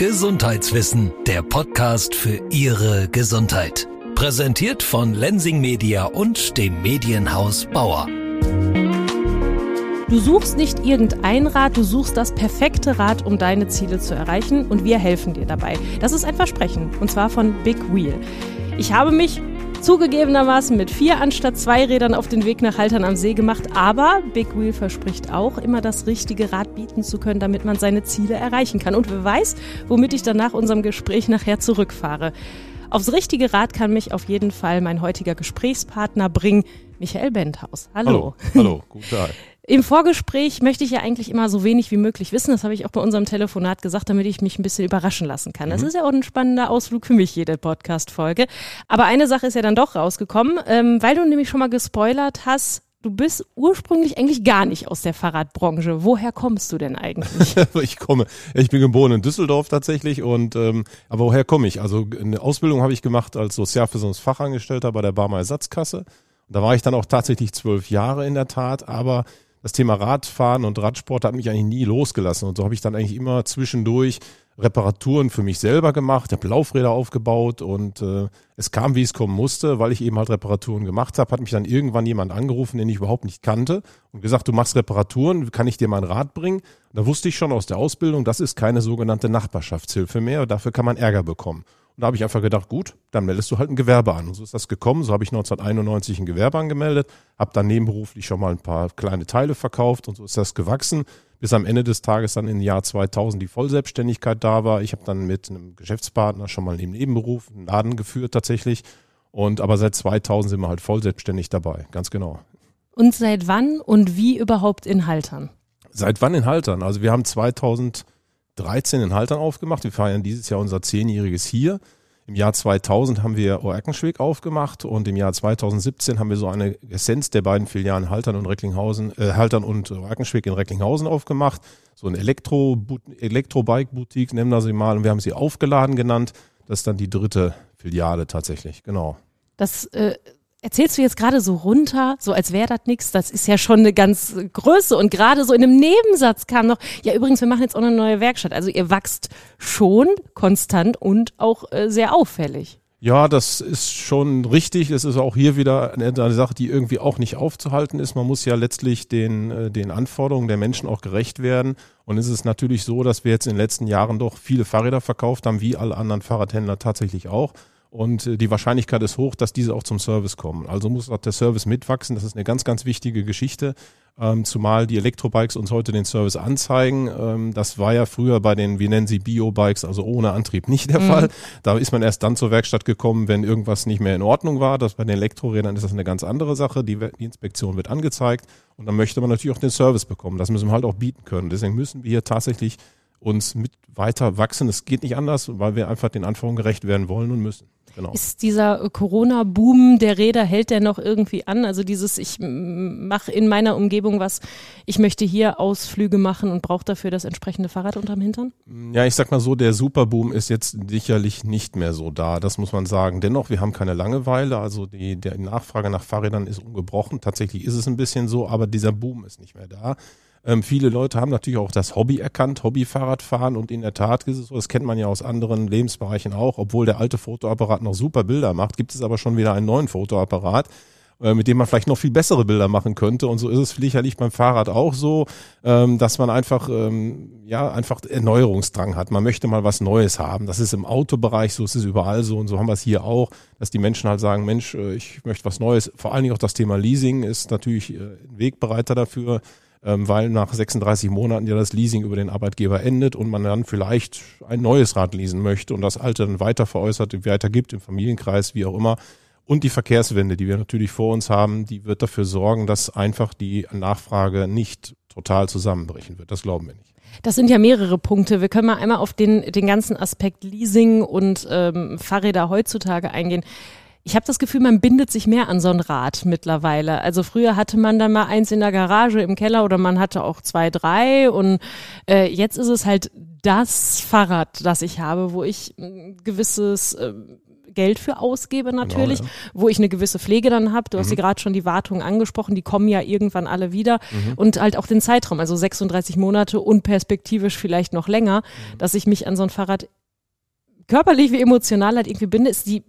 Gesundheitswissen, der Podcast für Ihre Gesundheit. Präsentiert von Lensing Media und dem Medienhaus Bauer. Du suchst nicht irgendein Rad, du suchst das perfekte Rad, um deine Ziele zu erreichen und wir helfen dir dabei. Das ist ein Versprechen und zwar von Big Wheel. Ich habe mich zugegebenermaßen mit vier anstatt zwei Rädern auf den Weg nach Haltern am See gemacht, aber Big Wheel verspricht auch, immer das richtige Rad bieten zu können, damit man seine Ziele erreichen kann. Und wer weiß, womit ich dann nach unserem Gespräch nachher zurückfahre. Aufs richtige Rad kann mich auf jeden Fall mein heutiger Gesprächspartner bringen, Michael Benthaus. Hallo. Hallo, hallo, guten Tag. Im Vorgespräch möchte ich ja eigentlich immer so wenig wie möglich wissen. Das habe ich auch bei unserem Telefonat gesagt, damit ich mich ein bisschen überraschen lassen kann. Das mhm. ist ja auch ein spannender Ausflug für mich, jede Podcast-Folge. Aber eine Sache ist ja dann doch rausgekommen, ähm, weil du nämlich schon mal gespoilert hast, Du bist ursprünglich eigentlich gar nicht aus der Fahrradbranche. Woher kommst du denn eigentlich? ich komme, ich bin geboren in Düsseldorf tatsächlich und ähm, aber woher komme ich? Also eine Ausbildung habe ich gemacht als Sozialversicherungsfachangestellter bei der Barmer Ersatzkasse. Da war ich dann auch tatsächlich zwölf Jahre in der Tat, aber das Thema Radfahren und Radsport hat mich eigentlich nie losgelassen. Und so habe ich dann eigentlich immer zwischendurch Reparaturen für mich selber gemacht, habe Laufräder aufgebaut und äh, es kam, wie es kommen musste, weil ich eben halt Reparaturen gemacht habe, hat mich dann irgendwann jemand angerufen, den ich überhaupt nicht kannte und gesagt, du machst Reparaturen, kann ich dir mein Rad bringen? da wusste ich schon aus der Ausbildung, das ist keine sogenannte Nachbarschaftshilfe mehr, dafür kann man Ärger bekommen. Und da habe ich einfach gedacht, gut, dann meldest du halt ein Gewerbe an. Und so ist das gekommen. So habe ich 1991 ein Gewerbe angemeldet, habe dann nebenberuflich schon mal ein paar kleine Teile verkauft und so ist das gewachsen, bis am Ende des Tages dann im Jahr 2000 die Vollselbstständigkeit da war. Ich habe dann mit einem Geschäftspartner schon mal im Nebenberuf einen Laden geführt tatsächlich. Und aber seit 2000 sind wir halt voll selbstständig dabei, ganz genau. Und seit wann und wie überhaupt in Haltern? Seit wann in Haltern? Also wir haben 2000 13 in Haltern aufgemacht. Wir feiern dieses Jahr unser zehnjähriges hier. Im Jahr 2000 haben wir Oerkenschwick aufgemacht und im Jahr 2017 haben wir so eine Essenz der beiden Filialen Haltern und Recklinghausen, äh, Haltern und Oerkenschwick in Recklinghausen aufgemacht. So ein Elektro, Elektrobike-Boutique nennen wir sie mal und wir haben sie aufgeladen genannt. Das ist dann die dritte Filiale tatsächlich, genau. Das äh, erzählst du jetzt gerade so runter, so als wäre das nichts. Das ist ja schon eine ganz Größe. Und gerade so in einem Nebensatz kam noch, ja übrigens, wir machen jetzt auch eine neue Werkstatt. Also ihr wachst schon konstant und auch äh, sehr auffällig. Ja, das ist schon richtig. Es ist auch hier wieder eine, Sache, die irgendwie auch nicht aufzuhalten ist. Man muss ja letztlich den, äh, den Anforderungen der Menschen auch gerecht werden. Und es ist natürlich so, dass wir jetzt in den letzten Jahren doch viele Fahrräder verkauft haben, wie alle anderen Fahrradhändler tatsächlich auch. Und äh, die Wahrscheinlichkeit ist hoch, dass diese auch zum Service kommen. Also muss auch der Service mitwachsen. Das ist eine ganz, ganz wichtige Geschichte. Ähm, zumal die Elektrobikes uns heute den Service anzeigen. Ähm, das war ja früher bei den, wie nennen sie, Biobikes, also ohne Antrieb nicht der mhm. Fall. Da ist man erst dann zur Werkstatt gekommen, wenn irgendwas nicht mehr in Ordnung war. Das bei den Elektrorädern ist das eine ganz andere Sache. Die, die Inspektion wird angezeigt und dann möchte man natürlich auch den Service bekommen. Das müssen wir halt auch bieten können. Deswegen müssen wir hier tatsächlich uns mit weiter wachsen. Es geht nicht anders, weil wir einfach den Anforderungen gerecht werden wollen und müssen. Genau. Ist dieser Corona-Boom der Räder, hält der noch irgendwie an? Also dieses, ich mache in meiner Umgebung was, ich möchte hier Ausflüge machen und brauche dafür das entsprechende Fahrrad unterm Hintern? Ja, ich sag mal so, der Superboom ist jetzt sicherlich nicht mehr so da, das muss man sagen. Dennoch, wir haben keine Langeweile, also die, der Nachfrage nach Fahrrädern ist ungebrochen. Tatsächlich ist es ein bisschen so, aber dieser Boom ist nicht mehr da. Ähm, viele Leute haben natürlich auch das Hobby erkannt, Hobbyfahrradfahren und in der Tat ist es so, das kennt man ja aus anderen Lebensbereichen auch, obwohl der alte Fotoapparat noch super Bilder macht, gibt es aber schon wieder einen neuen Fotoapparat, äh, mit dem man vielleicht noch viel bessere Bilder machen könnte. Und so ist es sicherlich beim Fahrrad auch so, ähm, dass man einfach, ähm, ja, einfach Erneuerungsdrang hat. Man möchte mal was Neues haben. Das ist im Autobereich so, es ist überall so und so haben wir es hier auch, dass die Menschen halt sagen, Mensch, äh, ich möchte was Neues. Vor allen Dingen auch das Thema Leasing ist natürlich äh, ein Wegbereiter dafür ähm, weil nach 36 Monaten ja das Leasing über den Arbeitgeber endet und man dann vielleicht ein neues Rad leasen möchte und das alte dann weiter veräußert, weitergibt im Familienkreis, wie auch immer. Und die Verkehrswende, die wir natürlich vor uns haben, die wird dafür sorgen, dass einfach die Nachfrage nicht total zusammenbrechen wird. Das glauben wir nicht. Das sind ja mehrere Punkte. Wir können mal einmal auf den, den ganzen Aspekt Leasing und ähm, Fahrräder heutzutage eingehen ich habe das Gefühl, man bindet sich mehr an so ein Rad mittlerweile. Also früher hatte man dann mal eins in der Garage im Keller oder man hatte auch zwei, drei und äh, jetzt ist es halt das Fahrrad, das ich habe, wo ich ein gewisses äh, Geld für ausgebe natürlich, Genau, wo ich eine gewisse Pflege dann habe. Du hast Mhm. ja gerade schon die Wartung angesprochen, die kommen ja irgendwann alle wieder. Mhm. Und halt auch den Zeitraum, also 36 Monate und perspektivisch vielleicht noch länger, Mhm. dass ich mich an so ein Fahrrad körperlich wie emotional halt irgendwie binde. Ist die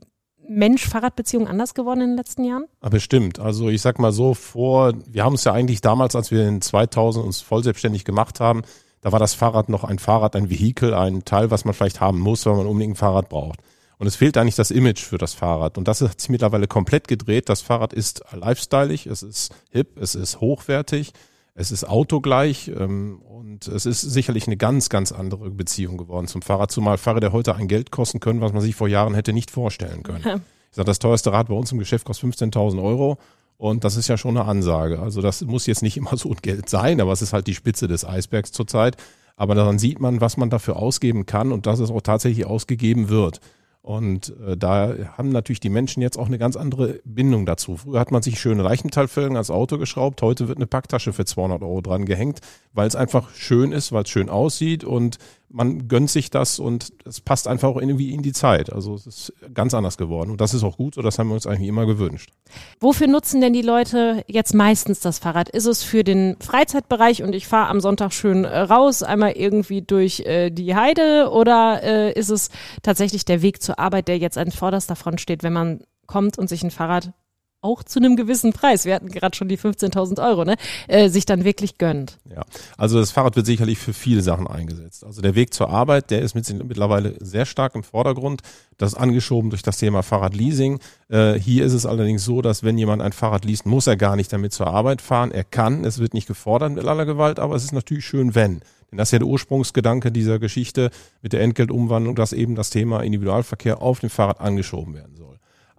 Mensch-Fahrrad-Beziehung anders geworden in den letzten Jahren? Aber bestimmt. Also ich sag mal so, vor, wir haben es ja eigentlich damals, als wir in 2000 uns voll selbstständig gemacht haben, da war das Fahrrad noch ein Fahrrad, ein Vehikel, ein Teil, was man vielleicht haben muss, wenn man unbedingt ein Fahrrad braucht. Und es fehlt eigentlich das Image für das Fahrrad. Und das hat sich mittlerweile komplett gedreht. Das Fahrrad ist lifestyleig, es ist hip, es ist hochwertig, es ist autogleich ähm, und es ist sicherlich eine ganz, ganz andere Beziehung geworden zum Fahrrad, zumal Fahrräder heute ein Geld kosten können, was man sich vor Jahren hätte nicht vorstellen können. Ja. Ich sage, das teuerste Rad bei uns im Geschäft kostet 15.000 Euro. Und das ist ja schon eine Ansage. Also das muss jetzt nicht immer so Geld sein, aber es ist halt die Spitze des Eisbergs zurzeit. Aber daran sieht man, was man dafür ausgeben kann und dass es auch tatsächlich ausgegeben wird. Und äh, da haben natürlich die Menschen jetzt auch eine ganz andere Bindung dazu. Früher hat man sich schöne Leichenmetallfelgen ans Auto geschraubt, heute wird eine Packtasche für 200 Euro dran gehängt, weil es einfach schön ist, weil es schön aussieht und man gönnt sich das und es passt einfach auch irgendwie in die Zeit. Also es ist ganz anders geworden und das ist auch gut so, das haben wir uns eigentlich immer gewünscht. Wofür nutzen denn die Leute jetzt meistens das Fahrrad? Ist es für den Freizeitbereich und ich fahre am Sonntag schön äh, raus, einmal irgendwie durch äh, die Heide oder äh, ist es tatsächlich der Weg zur Arbeit, der jetzt an vorderster Front steht, wenn man kommt und sich ein Fahrrad auch zu einem gewissen Preis, wir hatten gerade schon die 15.000 Euro, ne, äh, sich dann wirklich gönnt. Ja, also das Fahrrad wird sicherlich für viele Sachen eingesetzt. Also der Weg zur Arbeit, der ist mit, mittlerweile sehr stark im Vordergrund. Das ist angeschoben durch das Thema Fahrradleasing. Äh, hier ist es allerdings so, dass wenn jemand ein Fahrrad liest, muss er gar nicht damit zur Arbeit fahren. Er kann, es wird nicht gefordert mit aller Gewalt, aber es ist natürlich schön, wenn. Denn das ist ja der Ursprungsgedanke dieser Geschichte mit der Entgeltumwandlung, dass eben das Thema Individualverkehr auf dem Fahrrad angeschoben werden soll.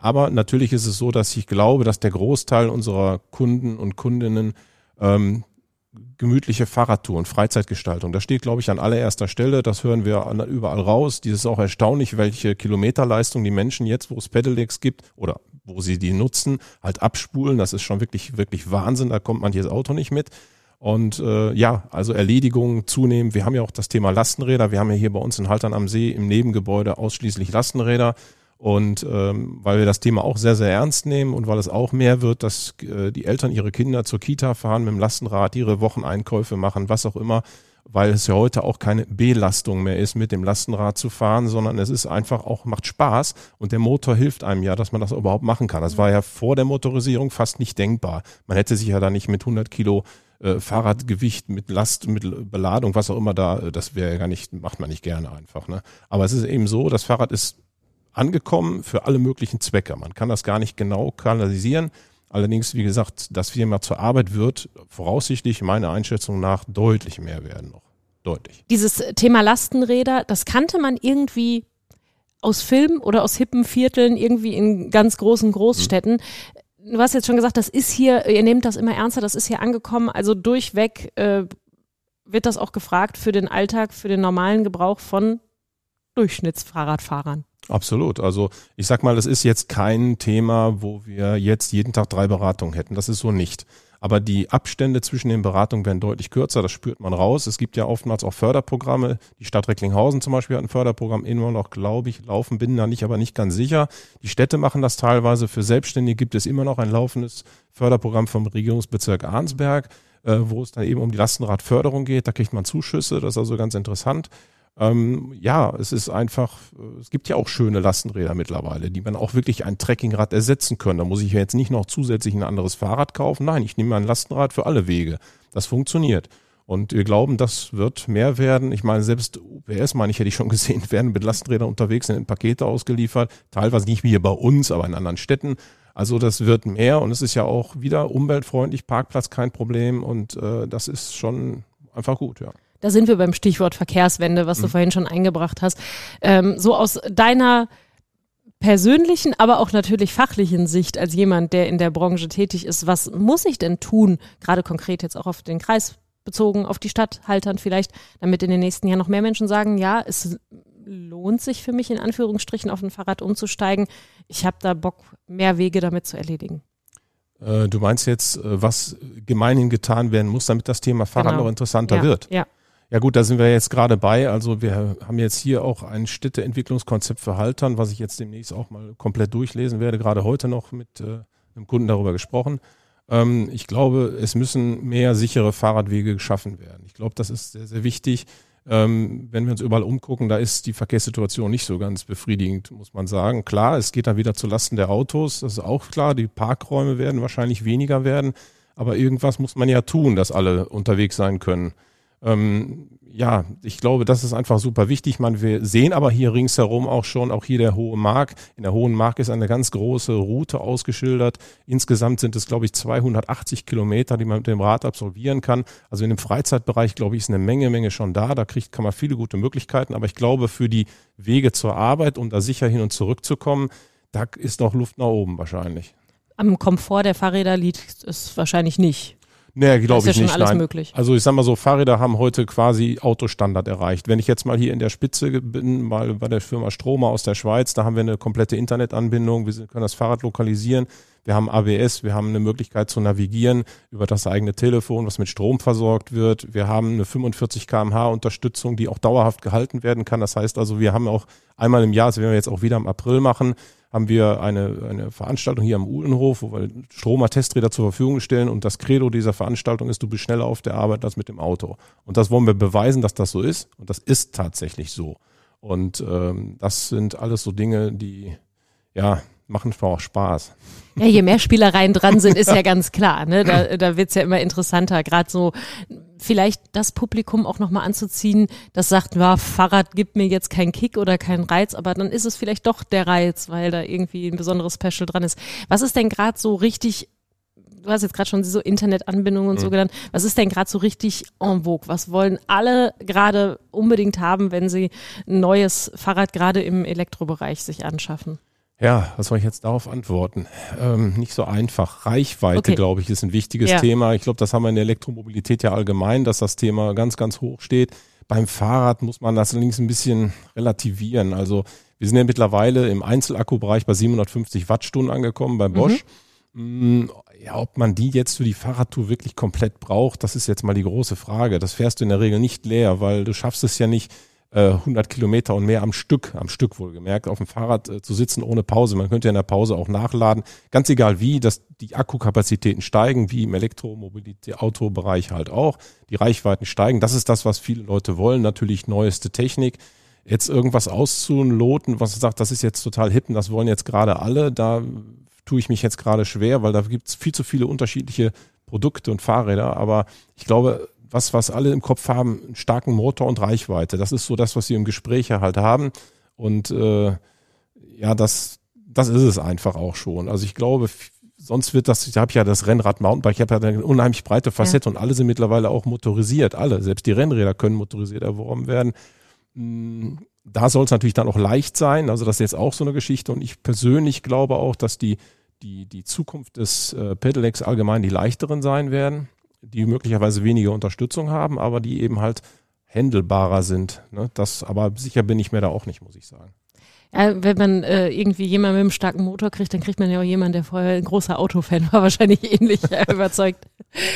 Aber natürlich ist es so, dass ich glaube, dass der Großteil unserer Kunden und Kundinnen ähm, gemütliche Fahrradtouren, Freizeitgestaltung, das steht, glaube ich, an allererster Stelle. Das hören wir überall raus. Dieses ist auch erstaunlich, welche Kilometerleistung die Menschen jetzt, wo es Pedelecs gibt oder wo sie die nutzen, halt abspulen. Das ist schon wirklich, wirklich Wahnsinn. Da kommt manches Auto nicht mit. Und äh, ja, also Erledigungen zunehmen. Wir haben ja auch das Thema Lastenräder. Wir haben ja hier bei uns in Haltern am See im Nebengebäude ausschließlich Lastenräder. Und ähm, weil wir das Thema auch sehr, sehr ernst nehmen und weil es auch mehr wird, dass äh, die Eltern ihre Kinder zur Kita fahren mit dem Lastenrad, ihre Wocheneinkäufe machen, was auch immer, weil es ja heute auch keine Belastung mehr ist, mit dem Lastenrad zu fahren, sondern es ist einfach auch, macht Spaß und der Motor hilft einem ja, dass man das überhaupt machen kann. Das war ja vor der Motorisierung fast nicht denkbar. Man hätte sich ja da nicht mit 100 Kilo äh, Fahrradgewicht, mit Last, mit Beladung, was auch immer da, äh, das wäre ja gar nicht, macht man nicht gerne einfach. Ne? Aber es ist eben so, das Fahrrad ist angekommen für alle möglichen Zwecke. Man kann das gar nicht genau kanalisieren. Allerdings, wie gesagt, das Firma zur Arbeit wird voraussichtlich meiner Einschätzung nach deutlich mehr werden noch. Deutlich. Dieses Thema Lastenräder, das kannte man irgendwie aus Filmen oder aus hippen Vierteln, irgendwie in ganz großen Großstädten. Du hast jetzt schon gesagt, das ist hier, ihr nehmt das immer ernster, das ist hier angekommen. Also durchweg äh, wird das auch gefragt für den Alltag, für den normalen Gebrauch von Durchschnittsfahrradfahrern. Absolut. Also ich sag mal, das ist jetzt kein Thema, wo wir jetzt jeden Tag drei Beratungen hätten. Das ist so nicht. Aber die Abstände zwischen den Beratungen werden deutlich kürzer, das spürt man raus. Es gibt ja oftmals auch Förderprogramme. Die Stadt Recklinghausen zum Beispiel hat ein Förderprogramm immer noch, glaube ich, laufen, bin da nicht, aber nicht ganz sicher. Die Städte machen das teilweise. Für Selbstständige gibt es immer noch ein laufendes Förderprogramm vom Regierungsbezirk Arnsberg, äh, wo es dann eben um die Lastenradförderung geht. Da kriegt man Zuschüsse, das ist also ganz interessant. Ähm, ja, es ist einfach, äh, es gibt ja auch schöne Lastenräder mittlerweile, die man auch wirklich ein Trekkingrad ersetzen können. Da muss ich ja jetzt nicht noch zusätzlich ein anderes Fahrrad kaufen. Nein, ich nehme ein Lastenrad für alle Wege. Das funktioniert. Und wir glauben, das wird mehr werden. Ich meine, selbst UPS, meine ich, hätte ich schon gesehen, werden mit Lastenrädern unterwegs, sind in Pakete ausgeliefert. Teilweise nicht wie hier bei uns, aber in anderen Städten. Also das wird mehr und es ist ja auch wieder umweltfreundlich, Parkplatz kein Problem und äh, das ist schon einfach gut, ja. Da sind wir beim Stichwort Verkehrswende, was du vorhin schon eingebracht hast. Ähm, so aus deiner persönlichen, aber auch natürlich fachlichen Sicht als jemand, der in der Branche tätig ist, was muss ich denn tun, gerade konkret jetzt auch auf den Kreis bezogen, auf die Stadthaltern vielleicht, damit in den nächsten Jahren noch mehr Menschen sagen, ja, es lohnt sich für mich in Anführungsstrichen auf ein Fahrrad umzusteigen. Ich habe da Bock, mehr Wege damit zu erledigen. Äh, du meinst jetzt, äh, was gemeinhin getan werden muss, damit das Thema Fahrrad Genau. noch interessanter ja, wird? Ja. Ja gut, da sind wir jetzt gerade bei. Also wir haben jetzt hier auch ein Städteentwicklungskonzept für Haltern, was ich jetzt demnächst auch mal komplett durchlesen werde. Gerade heute noch mit äh, einem Kunden darüber gesprochen. Ähm, ich glaube, es müssen mehr sichere Fahrradwege geschaffen werden. Ich glaube, das ist sehr, sehr wichtig. Ähm, wenn wir uns überall umgucken, da ist die Verkehrssituation nicht so ganz befriedigend, muss man sagen. Klar, es geht dann wieder zu Lasten der Autos, das ist auch klar. Die Parkräume werden wahrscheinlich weniger werden, aber irgendwas muss man ja tun, dass alle unterwegs sein können. Ähm, ja, ich glaube, das ist einfach super wichtig. Man, wir sehen aber hier ringsherum auch schon, auch hier der Hohe Mark. In der Hohen Mark ist eine ganz große Route ausgeschildert. Insgesamt sind es, glaube ich, 280 Kilometer, die man mit dem Rad absolvieren kann. Also in dem Freizeitbereich, glaube ich, ist eine Menge, Menge schon da. Da kriegt, kann man viele gute Möglichkeiten. Aber ich glaube, für die Wege zur Arbeit, um da sicher hin und zurück zu kommen, da ist noch Luft nach oben wahrscheinlich. Am Komfort der Fahrräder liegt es wahrscheinlich nicht. Nee, glaube ich ja nicht. Alles nein. Möglich. Also ich sag mal so, Fahrräder haben heute quasi Autostandard erreicht. Wenn ich jetzt mal hier in der Spitze bin, mal bei der Firma Stromer aus der Schweiz, da haben wir eine komplette Internetanbindung. Wir können das Fahrrad lokalisieren. Wir haben ABS, wir haben eine Möglichkeit zu navigieren über das eigene Telefon, was mit Strom versorgt wird. Wir haben eine 45 kmh Unterstützung, die auch dauerhaft gehalten werden kann. Das heißt also, wir haben auch einmal im Jahr, das werden wir jetzt auch wieder im April machen, haben wir eine, eine Veranstaltung hier am Uhlenhof, wo wir Stromer Testräder zur Verfügung stellen und das Credo dieser Veranstaltung ist, du bist schneller auf der Arbeit als mit dem Auto. Und das wollen wir beweisen, dass das so ist und das ist tatsächlich so. Und ähm, das sind alles so Dinge, die ja machen auch Spaß. Ja, je mehr Spielereien dran sind, ist ja ganz klar. Ne? Da, da wird's ja immer interessanter. Gerade so vielleicht das Publikum auch nochmal anzuziehen, das sagt, ja, Fahrrad gibt mir jetzt keinen Kick oder keinen Reiz, aber dann ist es vielleicht doch der Reiz, weil da irgendwie ein besonderes Special dran ist. Was ist denn gerade so richtig du hast jetzt gerade schon so Internetanbindungen und mhm. so genannt. Was ist denn gerade so richtig en vogue? Was wollen alle gerade unbedingt haben, wenn sie ein neues Fahrrad gerade im Elektrobereich sich anschaffen? Ja, was soll ich jetzt darauf antworten? Ähm, nicht so einfach. Reichweite, okay. glaube ich, ist ein wichtiges ja. Thema. Ich glaube, das haben wir in der Elektromobilität ja allgemein, dass das Thema ganz, ganz hoch steht. Beim Fahrrad muss man das allerdings ein bisschen relativieren. Also wir sind ja mittlerweile im Einzelakkubereich bei 750 Wattstunden angekommen bei Bosch. Mhm. Ja, ob man die jetzt für die Fahrradtour wirklich komplett braucht, das ist jetzt mal die große Frage. Das fährst du in der Regel nicht leer, weil du schaffst es ja nicht, 100 äh, Kilometer und mehr am Stück, am Stück wohlgemerkt, auf dem Fahrrad äh, zu sitzen ohne Pause. Man könnte ja in der Pause auch nachladen. Ganz egal wie, dass die Akkukapazitäten steigen, wie im Elektromobilität-Autobereich halt auch. Die Reichweiten steigen. Das ist das, was viele Leute wollen. Natürlich neueste Technik. Jetzt irgendwas auszuloten, was sagt, das ist jetzt total hip und das wollen jetzt gerade alle, da tue ich mich jetzt gerade schwer, weil da gibt es viel zu viele unterschiedliche Produkte und Fahrräder. Aber ich glaube, was, was alle im Kopf haben, einen starken Motor und Reichweite. Das ist so das, was sie im Gespräch halt haben. Und äh, ja, das, das ist es einfach auch schon. Also ich glaube, sonst wird das, ich habe ja das Rennrad Mountainbike, ich habe ja eine unheimlich breite Facette ja. und alle sind mittlerweile auch motorisiert. Alle, selbst die Rennräder können motorisiert erworben werden. Hm, da soll es natürlich dann auch leicht sein. Also das ist jetzt auch so eine Geschichte. Und ich persönlich glaube auch, dass die, die, die Zukunft des äh, Pedelecs allgemein die leichteren sein werden die möglicherweise weniger Unterstützung haben, aber die eben halt händelbarer sind. Ne? Das, aber sicher bin ich mir da auch nicht, muss ich sagen. Ja, wenn man äh, irgendwie jemanden mit einem starken Motor kriegt, dann kriegt man ja auch jemanden, der vorher ein großer Autofan war, wahrscheinlich ähnlich überzeugt.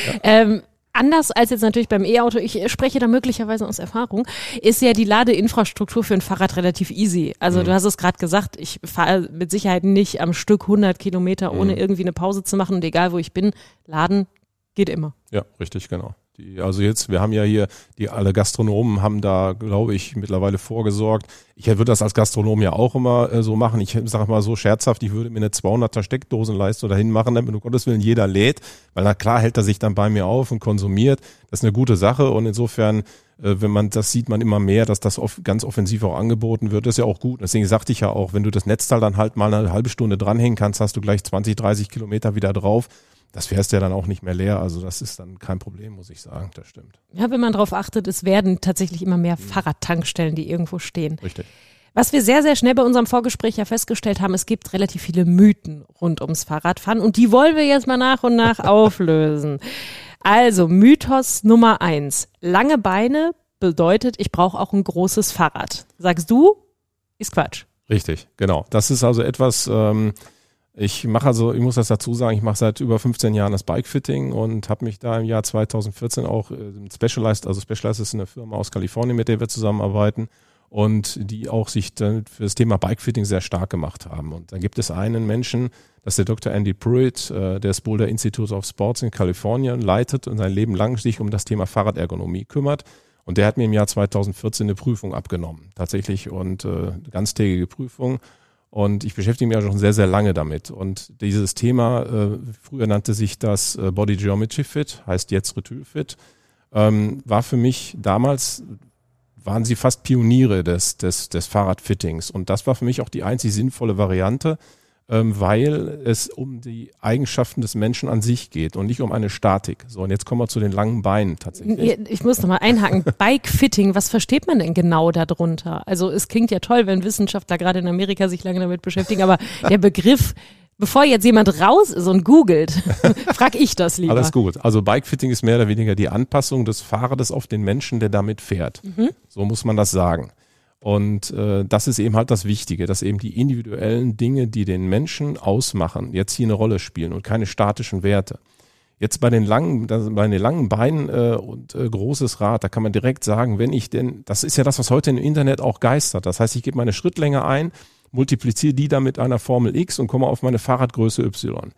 Ja. Ähm, anders als jetzt natürlich beim E-Auto, ich spreche da möglicherweise aus Erfahrung, ist ja die Ladeinfrastruktur für ein Fahrrad relativ easy. Also mhm. du hast es gerade gesagt, ich fahre mit Sicherheit nicht am Stück 100 Kilometer, ohne mhm. irgendwie eine Pause zu machen und egal wo ich bin, laden Geht immer. Ja, richtig, genau. Die, also jetzt, wir haben ja hier, die alle Gastronomen haben da, glaube ich, mittlerweile vorgesorgt. Ich würde das als Gastronom ja auch immer äh, so machen. Ich sage mal so scherzhaft, ich würde mir eine 200er Steckdosenleiste dahin machen, damit um Gottes Willen jeder lädt, weil na klar hält er sich dann bei mir auf und konsumiert. Das ist eine gute Sache und insofern, äh, wenn man das sieht, man immer mehr, dass das oft, ganz offensiv auch angeboten wird. Das ist ja auch gut. Deswegen sagte ich ja auch, wenn du das Netzteil dann halt mal eine halbe Stunde dranhängen kannst, hast du gleich 20, 30 Kilometer wieder drauf das fährst ja dann auch nicht mehr leer. Also das ist dann kein Problem, muss ich sagen. Das stimmt. Ja, wenn man darauf achtet, es werden tatsächlich immer mehr mhm. Fahrradtankstellen, die irgendwo stehen. Richtig. Was wir sehr, sehr schnell bei unserem Vorgespräch ja festgestellt haben, es gibt relativ viele Mythen rund ums Fahrradfahren und die wollen wir jetzt mal nach und nach auflösen. Also, Mythos Nummer eins. Lange Beine bedeutet, ich brauche auch ein großes Fahrrad. Sagst du, ist Quatsch. Richtig, genau. Das ist also etwas, ähm, Ich mache also, ich muss das dazu sagen, ich mache seit über 15 Jahren das Bikefitting und habe mich da im Jahr 2014 auch äh, Specialized, also Specialized ist eine Firma aus Kalifornien, mit der wir zusammenarbeiten und die auch sich dann für das Thema Bikefitting sehr stark gemacht haben. Und da gibt es einen Menschen, das ist der Dr. Andy Pruitt, äh, der das Boulder Institute of Sports in Kalifornien leitet und sein Leben lang sich um das Thema Fahrradergonomie kümmert. Und der hat mir im Jahr 2014 eine Prüfung abgenommen, tatsächlich, und äh, ganztägige Prüfung. Und ich beschäftige mich auch schon sehr, sehr lange damit. Und dieses Thema, äh, früher nannte sich das äh, Body Geometry Fit, heißt jetzt Retul Fit, ähm, war für mich damals waren sie fast Pioniere des, des, des Fahrradfittings. Und das war für mich auch die einzig sinnvolle Variante, weil es um die Eigenschaften des Menschen an sich geht und nicht um eine Statik. So, und jetzt kommen wir zu den langen Beinen tatsächlich. Ich muss nochmal einhaken. Bike-Fitting, was versteht man denn genau darunter? Also es klingt ja toll, wenn Wissenschaftler gerade in Amerika sich lange damit beschäftigen, aber der Begriff Bevor jetzt jemand raus ist und googelt, frag ich das lieber. Alles gut. Also Bikefitting ist mehr oder weniger die Anpassung des Fahrrades auf den Menschen, der damit fährt. Mhm. So muss man das sagen. Und äh, das ist eben halt das Wichtige, dass eben die individuellen Dinge, die den Menschen ausmachen, jetzt hier eine Rolle spielen und keine statischen Werte. Jetzt bei den langen, bei den langen Beinen äh, und äh, großes Rad, da kann man direkt sagen, wenn ich denn, das ist ja das, was heute im Internet auch geistert. Das heißt, ich gebe meine Schrittlänge ein multipliziere die dann mit einer Formel X und komme auf meine Fahrradgröße Y.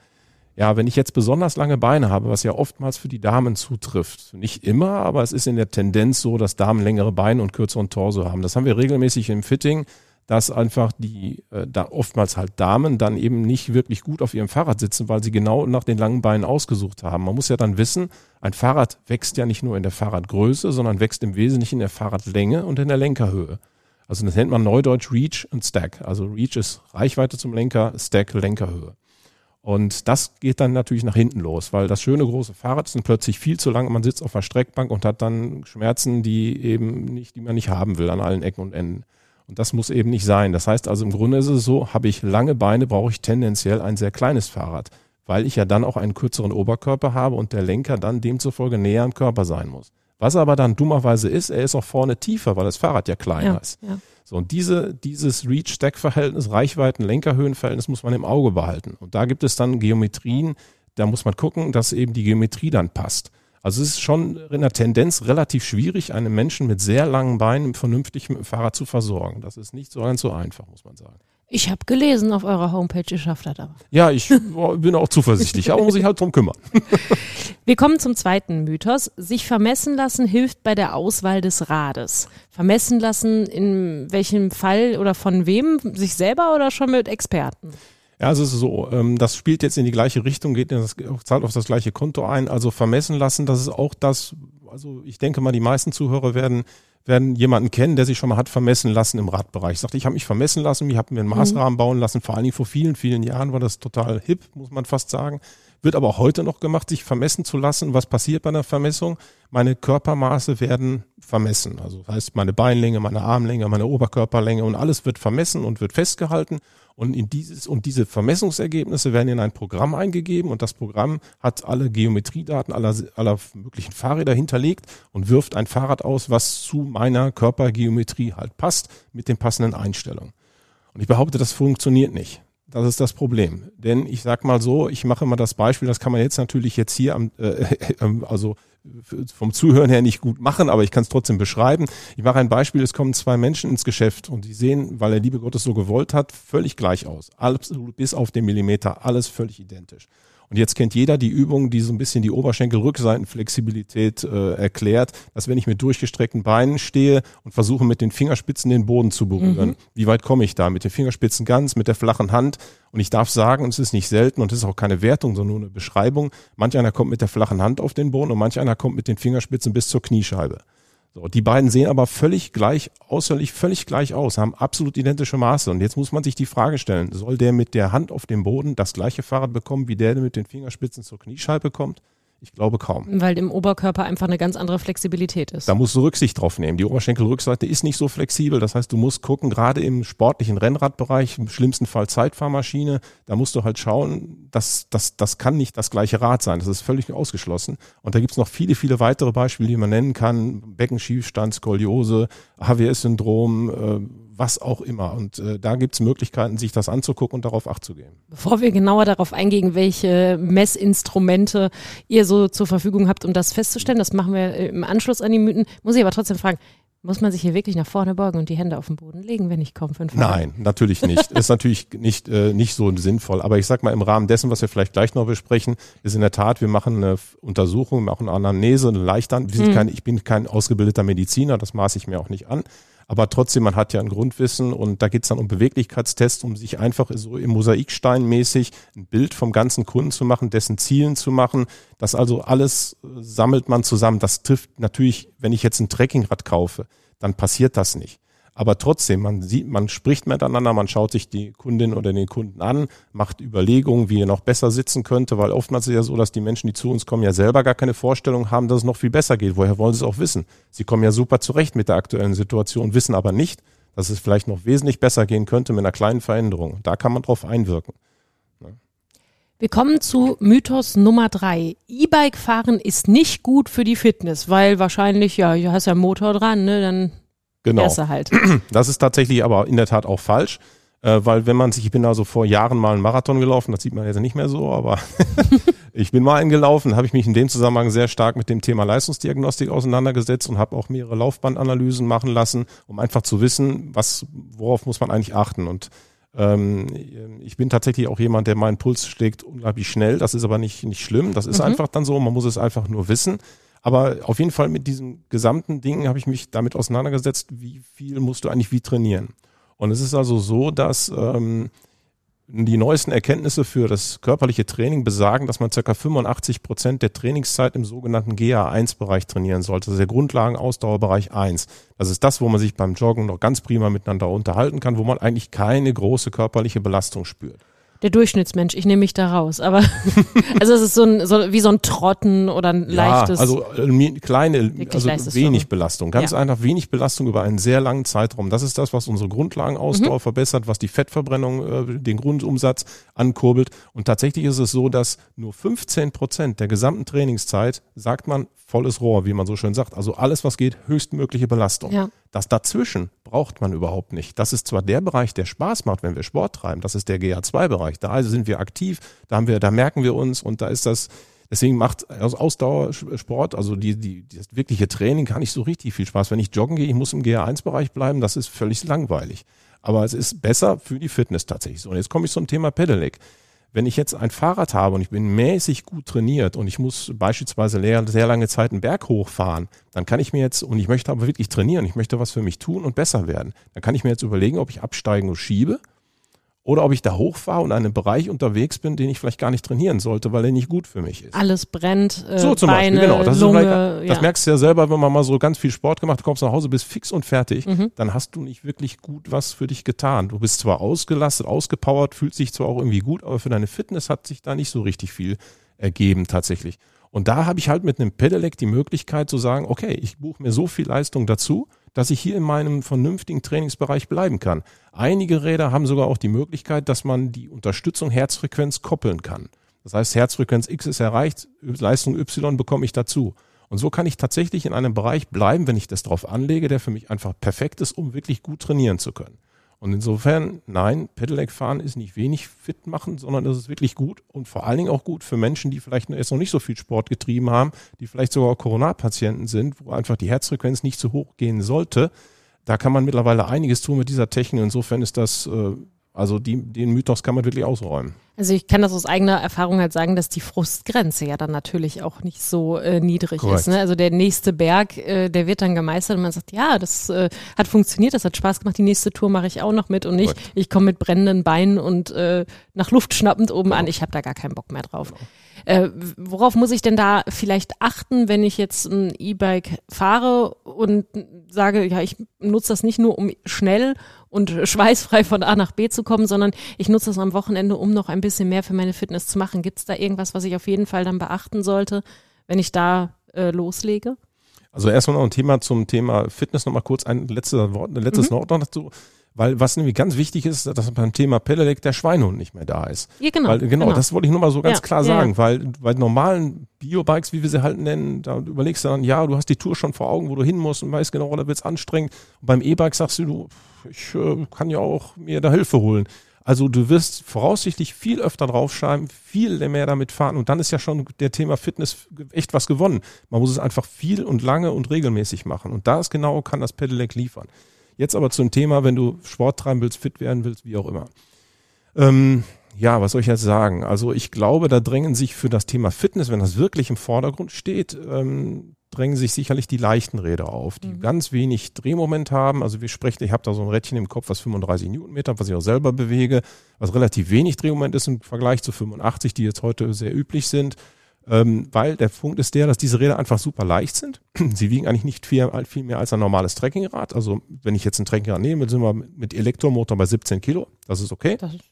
Ja, wenn ich jetzt besonders lange Beine habe, was ja oftmals für die Damen zutrifft, nicht immer, aber es ist in der Tendenz so, dass Damen längere Beine und kürzeren Torso haben. Das haben wir regelmäßig im Fitting, dass einfach die äh, da oftmals halt Damen dann eben nicht wirklich gut auf ihrem Fahrrad sitzen, weil sie genau nach den langen Beinen ausgesucht haben. Man muss ja dann wissen, ein Fahrrad wächst ja nicht nur in der Fahrradgröße, sondern wächst im Wesentlichen in der Fahrradlänge und in der Lenkerhöhe. Also das nennt man neudeutsch Reach und Stack. Also Reach ist Reichweite zum Lenker, Stack Lenkerhöhe. Und das geht dann natürlich nach hinten los, weil das schöne große Fahrrad ist dann plötzlich viel zu lang. Man sitzt auf der Streckbank und hat dann Schmerzen, die eben nicht, die man nicht haben will an allen Ecken und Enden. Und das muss eben nicht sein. Das heißt also im Grunde ist es so, habe ich lange Beine, brauche ich tendenziell ein sehr kleines Fahrrad, weil ich ja dann auch einen kürzeren Oberkörper habe und der Lenker dann demzufolge näher am Körper sein muss. Was aber dann dummerweise ist, er ist auch vorne tiefer, weil das Fahrrad ja kleiner ja, ist. Ja. So, und diese, dieses Reach-Stack-Verhältnis, Reichweiten-Lenkerhöhenverhältnis muss man im Auge behalten. Und da gibt es dann Geometrien, da muss man gucken, dass eben die Geometrie dann passt. Also es ist schon in der Tendenz relativ schwierig, einen Menschen mit sehr langen Beinen vernünftig mit dem Fahrrad zu versorgen. Das ist nicht so ganz so einfach, muss man sagen. Ich habe gelesen auf eurer Homepage, ihr schafft das aber. Ja, ich bin auch zuversichtlich, aber muss sich halt drum kümmern. Wir kommen zum zweiten Mythos. Sich vermessen lassen hilft bei der Auswahl des Rades. Vermessen lassen in welchem Fall oder von wem? Sich selber oder schon mit Experten? Ja, also es ist so, ähm, das spielt jetzt in die gleiche Richtung, geht in das, zahlt auf das gleiche Konto ein. Also vermessen lassen, das ist auch das, also ich denke mal, die meisten Zuhörer werden werden jemanden kennen, der sich schon mal hat vermessen lassen im Radbereich. Sagt, ich habe mich vermessen lassen, ich habe mir einen mhm. Maßrahmen bauen lassen. Vor allen Dingen vor vielen, vielen Jahren war das total hip, muss man fast sagen. Wird aber auch heute noch gemacht, sich vermessen zu lassen. Was passiert bei einer Vermessung? Meine Körpermaße werden vermessen. Also das heißt, meine Beinlänge, meine Armlänge, meine Oberkörperlänge und alles wird vermessen und wird festgehalten. Und in dieses, und diese Vermessungsergebnisse werden in ein Programm eingegeben und das Programm hat alle Geometriedaten aller, aller möglichen Fahrräder hinterlegt und wirft ein Fahrrad aus, was zu meiner Körpergeometrie halt passt, mit den passenden Einstellungen. Und ich behaupte, das funktioniert nicht. Das ist das Problem. Denn ich sag mal so, ich mache mal das Beispiel, das kann man jetzt natürlich jetzt hier am, äh, äh, also vom Zuhören her nicht gut machen, aber ich kann es trotzdem beschreiben. Ich mache ein Beispiel, es kommen zwei Menschen ins Geschäft und die sehen, weil der Liebe Gottes so gewollt hat, völlig gleich aus. Absolut bis auf den Millimeter, alles völlig identisch. Und jetzt kennt jeder die Übung, die so ein bisschen die Oberschenkel-Rückseitenflexibilität äh, erklärt, dass wenn ich mit durchgestreckten Beinen stehe und versuche mit den Fingerspitzen den Boden zu berühren, mhm. wie weit komme ich da? Mit den Fingerspitzen ganz, mit der flachen Hand. Und ich darf sagen, und es ist nicht selten und es ist auch keine Wertung, sondern nur eine Beschreibung, manch einer kommt mit der flachen Hand auf den Boden und manch einer kommt mit den Fingerspitzen bis zur Kniescheibe. So, die beiden sehen aber völlig gleich, äußerlich völlig gleich aus, haben absolut identische Maße. Und jetzt muss man sich die Frage stellen, soll der mit der Hand auf dem Boden das gleiche Fahrrad bekommen, wie der, der mit den Fingerspitzen zur Kniescheibe kommt? Ich glaube kaum. Weil im Oberkörper einfach eine ganz andere Flexibilität ist. Da musst du Rücksicht drauf nehmen. Die Oberschenkelrückseite ist nicht so flexibel. Das heißt, du musst gucken, gerade im sportlichen Rennradbereich, im schlimmsten Fall Zeitfahrmaschine, da musst du halt schauen, dass das, das kann nicht das gleiche Rad sein. Das ist völlig ausgeschlossen. Und da gibt's noch viele, viele weitere Beispiele, die man nennen kann. Beckenschiefstand, Skoliose, HWS-Syndrom, äh, was auch immer. Und äh, da gibt es Möglichkeiten, sich das anzugucken und darauf Acht zu geben. Bevor wir genauer darauf eingehen, welche Messinstrumente ihr so zur Verfügung habt, um das festzustellen, das machen wir im Anschluss an die Mythen, muss ich aber trotzdem fragen, muss man sich hier wirklich nach vorne beugen und die Hände auf den Boden legen, wenn ich komme? Nein, natürlich nicht. ist natürlich nicht, äh, nicht so sinnvoll. Aber ich sag mal, im Rahmen dessen, was wir vielleicht gleich noch besprechen, ist in der Tat, wir machen eine Untersuchung, wir machen eine Anamnese, eine Leichtern. Mhm. ich bin kein ausgebildeter Mediziner, das maße ich mir auch nicht an. Aber trotzdem, man hat ja ein Grundwissen und da geht's dann um Beweglichkeitstests, um sich einfach so im Mosaikstein mäßig ein Bild vom ganzen Kunden zu machen, dessen Zielen zu machen. Das also alles äh, sammelt man zusammen. Das trifft natürlich, wenn ich jetzt ein Trekkingrad kaufe, dann passiert das nicht. Aber trotzdem, man sieht, man spricht miteinander, man schaut sich die Kundin oder den Kunden an, macht Überlegungen, wie er noch besser sitzen könnte, weil oftmals ist ja so, dass die Menschen, die zu uns kommen, ja selber gar keine Vorstellung haben, dass es noch viel besser geht. Woher wollen sie es auch wissen? Sie kommen ja super zurecht mit der aktuellen Situation, wissen aber nicht, dass es vielleicht noch wesentlich besser gehen könnte mit einer kleinen Veränderung. Da kann man drauf einwirken. Wir kommen zu Mythos Nummer drei. E-Bike fahren ist nicht gut für die Fitness, weil wahrscheinlich, ja, du hast ja einen Motor dran, ne, dann Genau. Erste halt. Das ist tatsächlich aber in der Tat auch falsch. Äh, weil wenn man sich, ich bin also vor Jahren mal einen Marathon gelaufen, das sieht man jetzt nicht mehr so, aber ich bin mal einen gelaufen, habe ich mich in dem Zusammenhang sehr stark mit dem Thema Leistungsdiagnostik auseinandergesetzt und habe auch mehrere Laufbandanalysen machen lassen, um einfach zu wissen, was, worauf muss man eigentlich achten. Und ähm, ich bin tatsächlich auch jemand, der meinen Puls schlägt unglaublich schnell. Das ist aber nicht, nicht schlimm. Das ist mhm. einfach dann so. Man muss es einfach nur wissen. Aber auf jeden Fall mit diesem gesamten Ding habe ich mich damit auseinandergesetzt, wie viel musst du eigentlich wie trainieren. Und es ist also so, dass ähm, die neuesten Erkenntnisse für das körperliche Training besagen, dass man ca. 85 Prozent der Trainingszeit im sogenannten GA1-Bereich trainieren sollte. Das ist der Grundlagen-Ausdauerbereich 1. Das ist das, wo man sich beim Joggen noch ganz prima miteinander unterhalten kann, wo man eigentlich keine große körperliche Belastung spürt der Durchschnittsmensch, ich nehme mich da raus. Aber also es ist so, ein, so wie so ein Trotten oder ein ja, leichtes. Also äh, kleine, also wenig Belastung. Ganz ja. einfach wenig Belastung über einen sehr langen Zeitraum. Das ist das, was unsere Grundlagenausdauer mhm. verbessert, was die Fettverbrennung, äh, den Grundumsatz ankurbelt. Und tatsächlich ist es so, dass nur 15 Prozent der gesamten Trainingszeit, sagt man, volles Rohr, wie man so schön sagt. Also alles, was geht, höchstmögliche Belastung. Ja. Das dazwischen braucht man überhaupt nicht. Das ist zwar der Bereich, der Spaß macht, wenn wir Sport treiben. Das ist der GA2-Bereich. Da also sind wir aktiv, da haben wir, da merken wir uns und da ist das, deswegen macht Ausdauersport, also die, die, das wirkliche Training gar nicht so richtig viel Spaß. Wenn ich joggen gehe, ich muss im GA1-Bereich bleiben, das ist völlig langweilig. Aber es ist besser für die Fitness tatsächlich. Und jetzt komme ich zum Thema Pedelec wenn ich jetzt ein Fahrrad habe und ich bin mäßig gut trainiert und ich muss beispielsweise sehr lange Zeit einen Berg hochfahren, dann kann ich mir jetzt, und ich möchte aber wirklich trainieren, ich möchte was für mich tun und besser werden, dann kann ich mir jetzt überlegen, ob ich absteigen und schiebe oder ob ich da hochfahre und in einem Bereich unterwegs bin, den ich vielleicht gar nicht trainieren sollte, weil er nicht gut für mich ist. Alles brennt, äh, so zum Beine, Beispiel, genau. Das, Lunge, das ja. merkst du ja selber, wenn man mal so ganz viel Sport gemacht, du kommst nach Hause, bist fix und fertig, mhm. dann hast du nicht wirklich gut was für dich getan. Du bist zwar ausgelastet, ausgepowert, fühlt sich zwar auch irgendwie gut, aber für deine Fitness hat sich da nicht so richtig viel ergeben tatsächlich. Und da habe ich halt mit einem Pedelec die Möglichkeit zu sagen, okay, ich buche mir so viel Leistung dazu, dass ich hier in meinem vernünftigen Trainingsbereich bleiben kann. Einige Räder haben sogar auch die Möglichkeit, dass man die Unterstützung Herzfrequenz koppeln kann. Das heißt, Herzfrequenz X ist erreicht, Leistung Y bekomme ich dazu. Und so kann ich tatsächlich in einem Bereich bleiben, wenn ich das drauf anlege, der für mich einfach perfekt ist, um wirklich gut trainieren zu können. Und insofern, nein, Pedelec fahren ist nicht wenig fit machen, sondern das ist wirklich gut und vor allen Dingen auch gut für Menschen, die vielleicht jetzt noch nicht so viel Sport getrieben haben, die vielleicht sogar Corona-Patienten sind, wo einfach die Herzfrequenz nicht zu hoch gehen sollte. Da kann man mittlerweile einiges tun mit dieser Technik. Insofern ist das äh, also die, den Mythos kann man wirklich ausräumen. Also ich kann das aus eigener Erfahrung halt sagen, dass die Frustgrenze ja dann natürlich auch nicht so äh, niedrig Correct. ist. Ne? Also der nächste Berg, äh, der wird dann gemeistert und man sagt, ja, das äh, hat funktioniert, das hat Spaß gemacht, die nächste Tour mache ich auch noch mit und nicht, Correct. ich komme mit brennenden Beinen und äh, nach Luft schnappend oben genau. an, ich habe da gar keinen Bock mehr drauf. Genau. Äh, worauf muss ich denn da vielleicht achten, wenn ich jetzt ein E-Bike fahre und sage, ja, ich nutze das nicht nur, um schnell und schweißfrei von A nach B zu kommen, sondern ich nutze das am Wochenende, um noch ein bisschen mehr für meine Fitness zu machen. Gibt es da irgendwas, was ich auf jeden Fall dann beachten sollte, wenn ich da äh, loslege? Also erstmal noch ein Thema zum Thema Fitness, nochmal kurz ein letzter Wort, ein letztes mhm. Wort noch dazu Weil was nämlich ganz wichtig ist, dass beim Thema Pedelec der Schweinehund nicht mehr da ist. Ja, genau. Weil, genau, genau. das wollte ich nur mal so ganz Ja, klar ja, sagen, ja. weil bei normalen Biobikes, wie wir sie halt nennen, da überlegst du dann, ja, du hast die Tour schon vor Augen, wo du hin musst und weißt genau, da wird's anstrengend. Und beim E-Bike sagst du, du, ich äh, kann ja auch mir da Hilfe holen. Also du wirst voraussichtlich viel öfter draufschreiben, viel mehr damit fahren und dann ist ja schon der Thema Fitness echt was gewonnen. Man muss es einfach viel und lange und regelmäßig machen und da ist genau, kann das Pedelec liefern. Jetzt aber zum Thema, wenn du Sport treiben willst, fit werden willst, wie auch immer. Ähm, ja, was soll ich jetzt sagen? Also ich glaube, da drängen sich für das Thema Fitness, wenn das wirklich im Vordergrund steht, ähm, drängen sich sicherlich die leichten Räder auf, die ganz wenig Drehmoment haben. Also wir sprechen, ich habe da so ein Rädchen im Kopf, was 35 Newtonmeter, was ich auch selber bewege, was relativ wenig Drehmoment ist im Vergleich zu 85, die jetzt heute sehr üblich sind. Ähm, weil der Punkt ist der, dass diese Räder einfach super leicht sind. Sie wiegen eigentlich nicht viel, viel mehr als ein normales Trekkingrad. Also wenn ich jetzt ein Trekkingrad nehme, sind wir mit Elektromotor bei 17 Kilo. Das ist okay. Das ist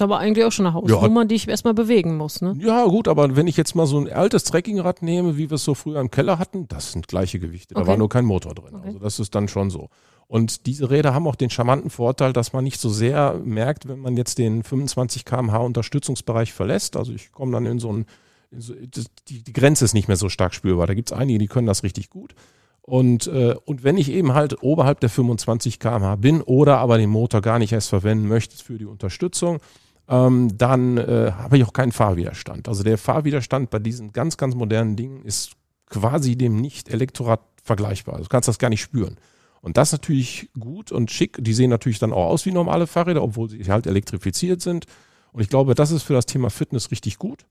aber eigentlich auch schon eine Hausnummer, die ich erstmal bewegen muss. Ne? Ja, gut, aber wenn ich jetzt mal so ein altes Trekkingrad nehme, wie wir es so früher im Keller hatten, das sind gleiche Gewichte. Da Okay. war nur kein Motor drin. Okay. Also das ist dann schon so. Und diese Räder haben auch den charmanten Vorteil, dass man nicht so sehr merkt, wenn man jetzt den 25 kmh Unterstützungsbereich verlässt. Also ich komme dann in so ein, in so, die, die Grenze ist nicht mehr so stark spürbar. Da gibt es einige, die können das richtig gut. Und, äh, und wenn ich eben halt oberhalb der 25 kmh bin oder aber den Motor gar nicht erst verwenden möchte für die Unterstützung, ähm, dann äh, habe ich auch keinen Fahrwiderstand. Also der Fahrwiderstand bei diesen ganz, ganz modernen Dingen ist quasi dem Nicht-Elektorad vergleichbar. Also du kannst das gar nicht spüren. Und das ist natürlich gut und schick. Die sehen natürlich dann auch aus wie normale Fahrräder, obwohl sie halt elektrifiziert sind. Und ich glaube, das ist für das Thema Fitness richtig gut.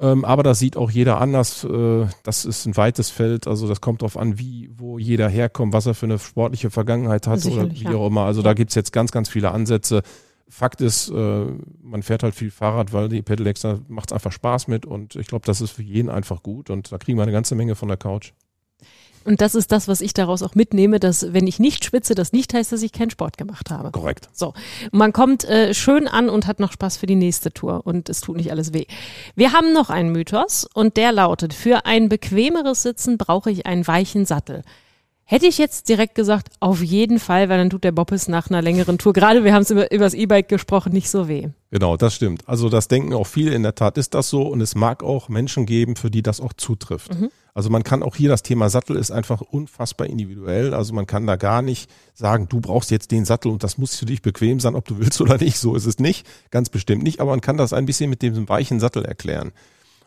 Ähm, aber das sieht auch jeder anders. Äh, das ist ein weites Feld. Also das kommt darauf an, wie, wo jeder herkommt, was er für eine sportliche Vergangenheit hat oder Sicherlich, wie ja. auch immer. Also Ja. da gibt's jetzt ganz, ganz viele Ansätze. Fakt ist, äh, man fährt halt viel Fahrrad, weil die Pedelecs, da macht's einfach Spaß mit und ich glaube, das ist für jeden einfach gut und da kriegen wir eine ganze Menge von der Couch. Und das ist das, was ich daraus auch mitnehme, dass wenn ich nicht schwitze, das nicht heißt, dass ich keinen Sport gemacht habe. Korrekt. So, man kommt äh, schön an und hat noch Spaß für die nächste Tour und es tut nicht alles weh. Wir haben noch einen Mythos und der lautet, für ein bequemeres Sitzen brauche ich einen weichen Sattel. Hätte ich jetzt direkt gesagt, auf jeden Fall, weil dann tut der Boppes nach einer längeren Tour, gerade wir haben es über, über das E-Bike gesprochen, nicht so weh. Genau, das stimmt. Also das denken auch viele, in der Tat ist das so und es mag auch Menschen geben, für die das auch zutrifft. Also man kann auch hier, das Thema Sattel ist einfach unfassbar individuell. Also man kann da gar nicht sagen, du brauchst jetzt den Sattel und das muss für dich bequem sein, ob du willst oder nicht. So ist es nicht, ganz bestimmt nicht. Aber man kann das ein bisschen mit diesem weichen Sattel erklären.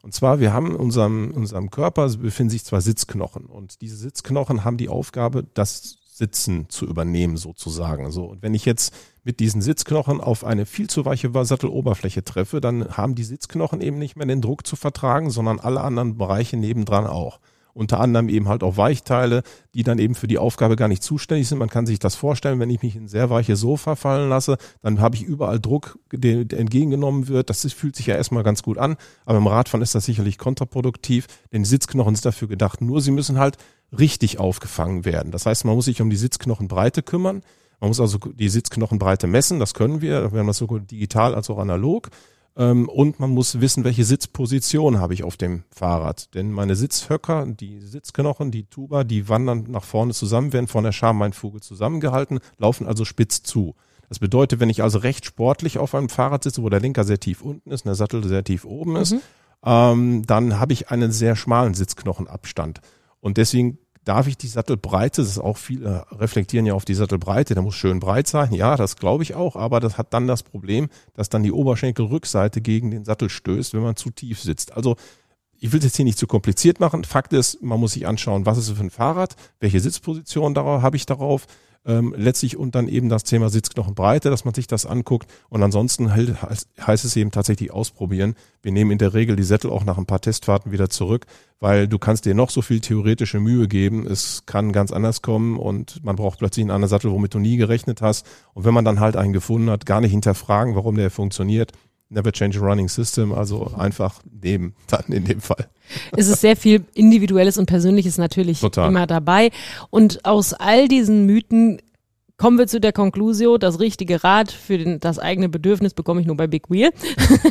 Und zwar, wir haben in unserem, unserem Körper befinden sich zwei Sitzknochen und diese Sitzknochen haben die Aufgabe, das Sitzen zu übernehmen sozusagen. So und wenn ich jetzt mit diesen Sitzknochen auf eine viel zu weiche Satteloberfläche treffe, dann haben die Sitzknochen eben nicht mehr den Druck zu vertragen, sondern alle anderen Bereiche nebendran auch. Unter anderem eben halt auch Weichteile, die dann eben für die Aufgabe gar nicht zuständig sind. Man kann sich das vorstellen, wenn ich mich in sehr weiches Sofa fallen lasse, dann habe ich überall Druck, der, entgegengenommen wird. Das fühlt sich ja erstmal ganz gut an, aber im Radfahren ist das sicherlich kontraproduktiv, denn die Sitzknochen sind dafür gedacht. Nur sie müssen halt richtig aufgefangen werden. Das heißt, man muss sich um die Sitzknochenbreite kümmern. Man muss also die Sitzknochenbreite messen, das können wir. Wir haben das sowohl digital als auch analog. Ähm, Und man muss wissen, welche Sitzposition habe ich auf dem Fahrrad. Denn meine Sitzhöcker, die Sitzknochen, die Tuba, die wandern nach vorne zusammen, werden von der Schameinfuge zusammengehalten, laufen also spitz zu. Das bedeutet, wenn ich also recht sportlich auf einem Fahrrad sitze, wo der Lenker sehr tief unten ist und der Sattel sehr tief oben ist, ähm, dann habe ich einen sehr schmalen Sitzknochenabstand. Und deswegen darf ich die Sattelbreite, das ist auch viele reflektieren ja auf die Sattelbreite, der muss schön breit sein, ja, das glaube ich auch, aber das hat dann das Problem, dass dann die Oberschenkelrückseite gegen den Sattel stößt, wenn man zu tief sitzt. Also ich will es jetzt hier nicht zu kompliziert machen. Fakt ist, man muss sich anschauen, was ist für ein Fahrrad, welche Sitzposition habe ich darauf, ähm, letztlich und dann eben das Thema Sitzknochenbreite, dass man sich das anguckt und ansonsten halt, heißt, es eben tatsächlich ausprobieren. Wir nehmen in der Regel die Sättel auch nach ein paar Testfahrten wieder zurück, weil du kannst dir noch so viel theoretische Mühe geben, es kann ganz anders kommen und man braucht plötzlich einen anderen Sattel, womit du nie gerechnet hast und wenn man dann halt einen gefunden hat, gar nicht hinterfragen, warum der funktioniert. Never change a running system, also einfach nehmen, dann in dem Fall. Es ist sehr viel Individuelles und Persönliches natürlich Total. immer dabei. Und aus all diesen Mythen kommen wir zu der Conclusio, das richtige Rad für den, das eigene Bedürfnis bekomme ich nur bei Big Wheel.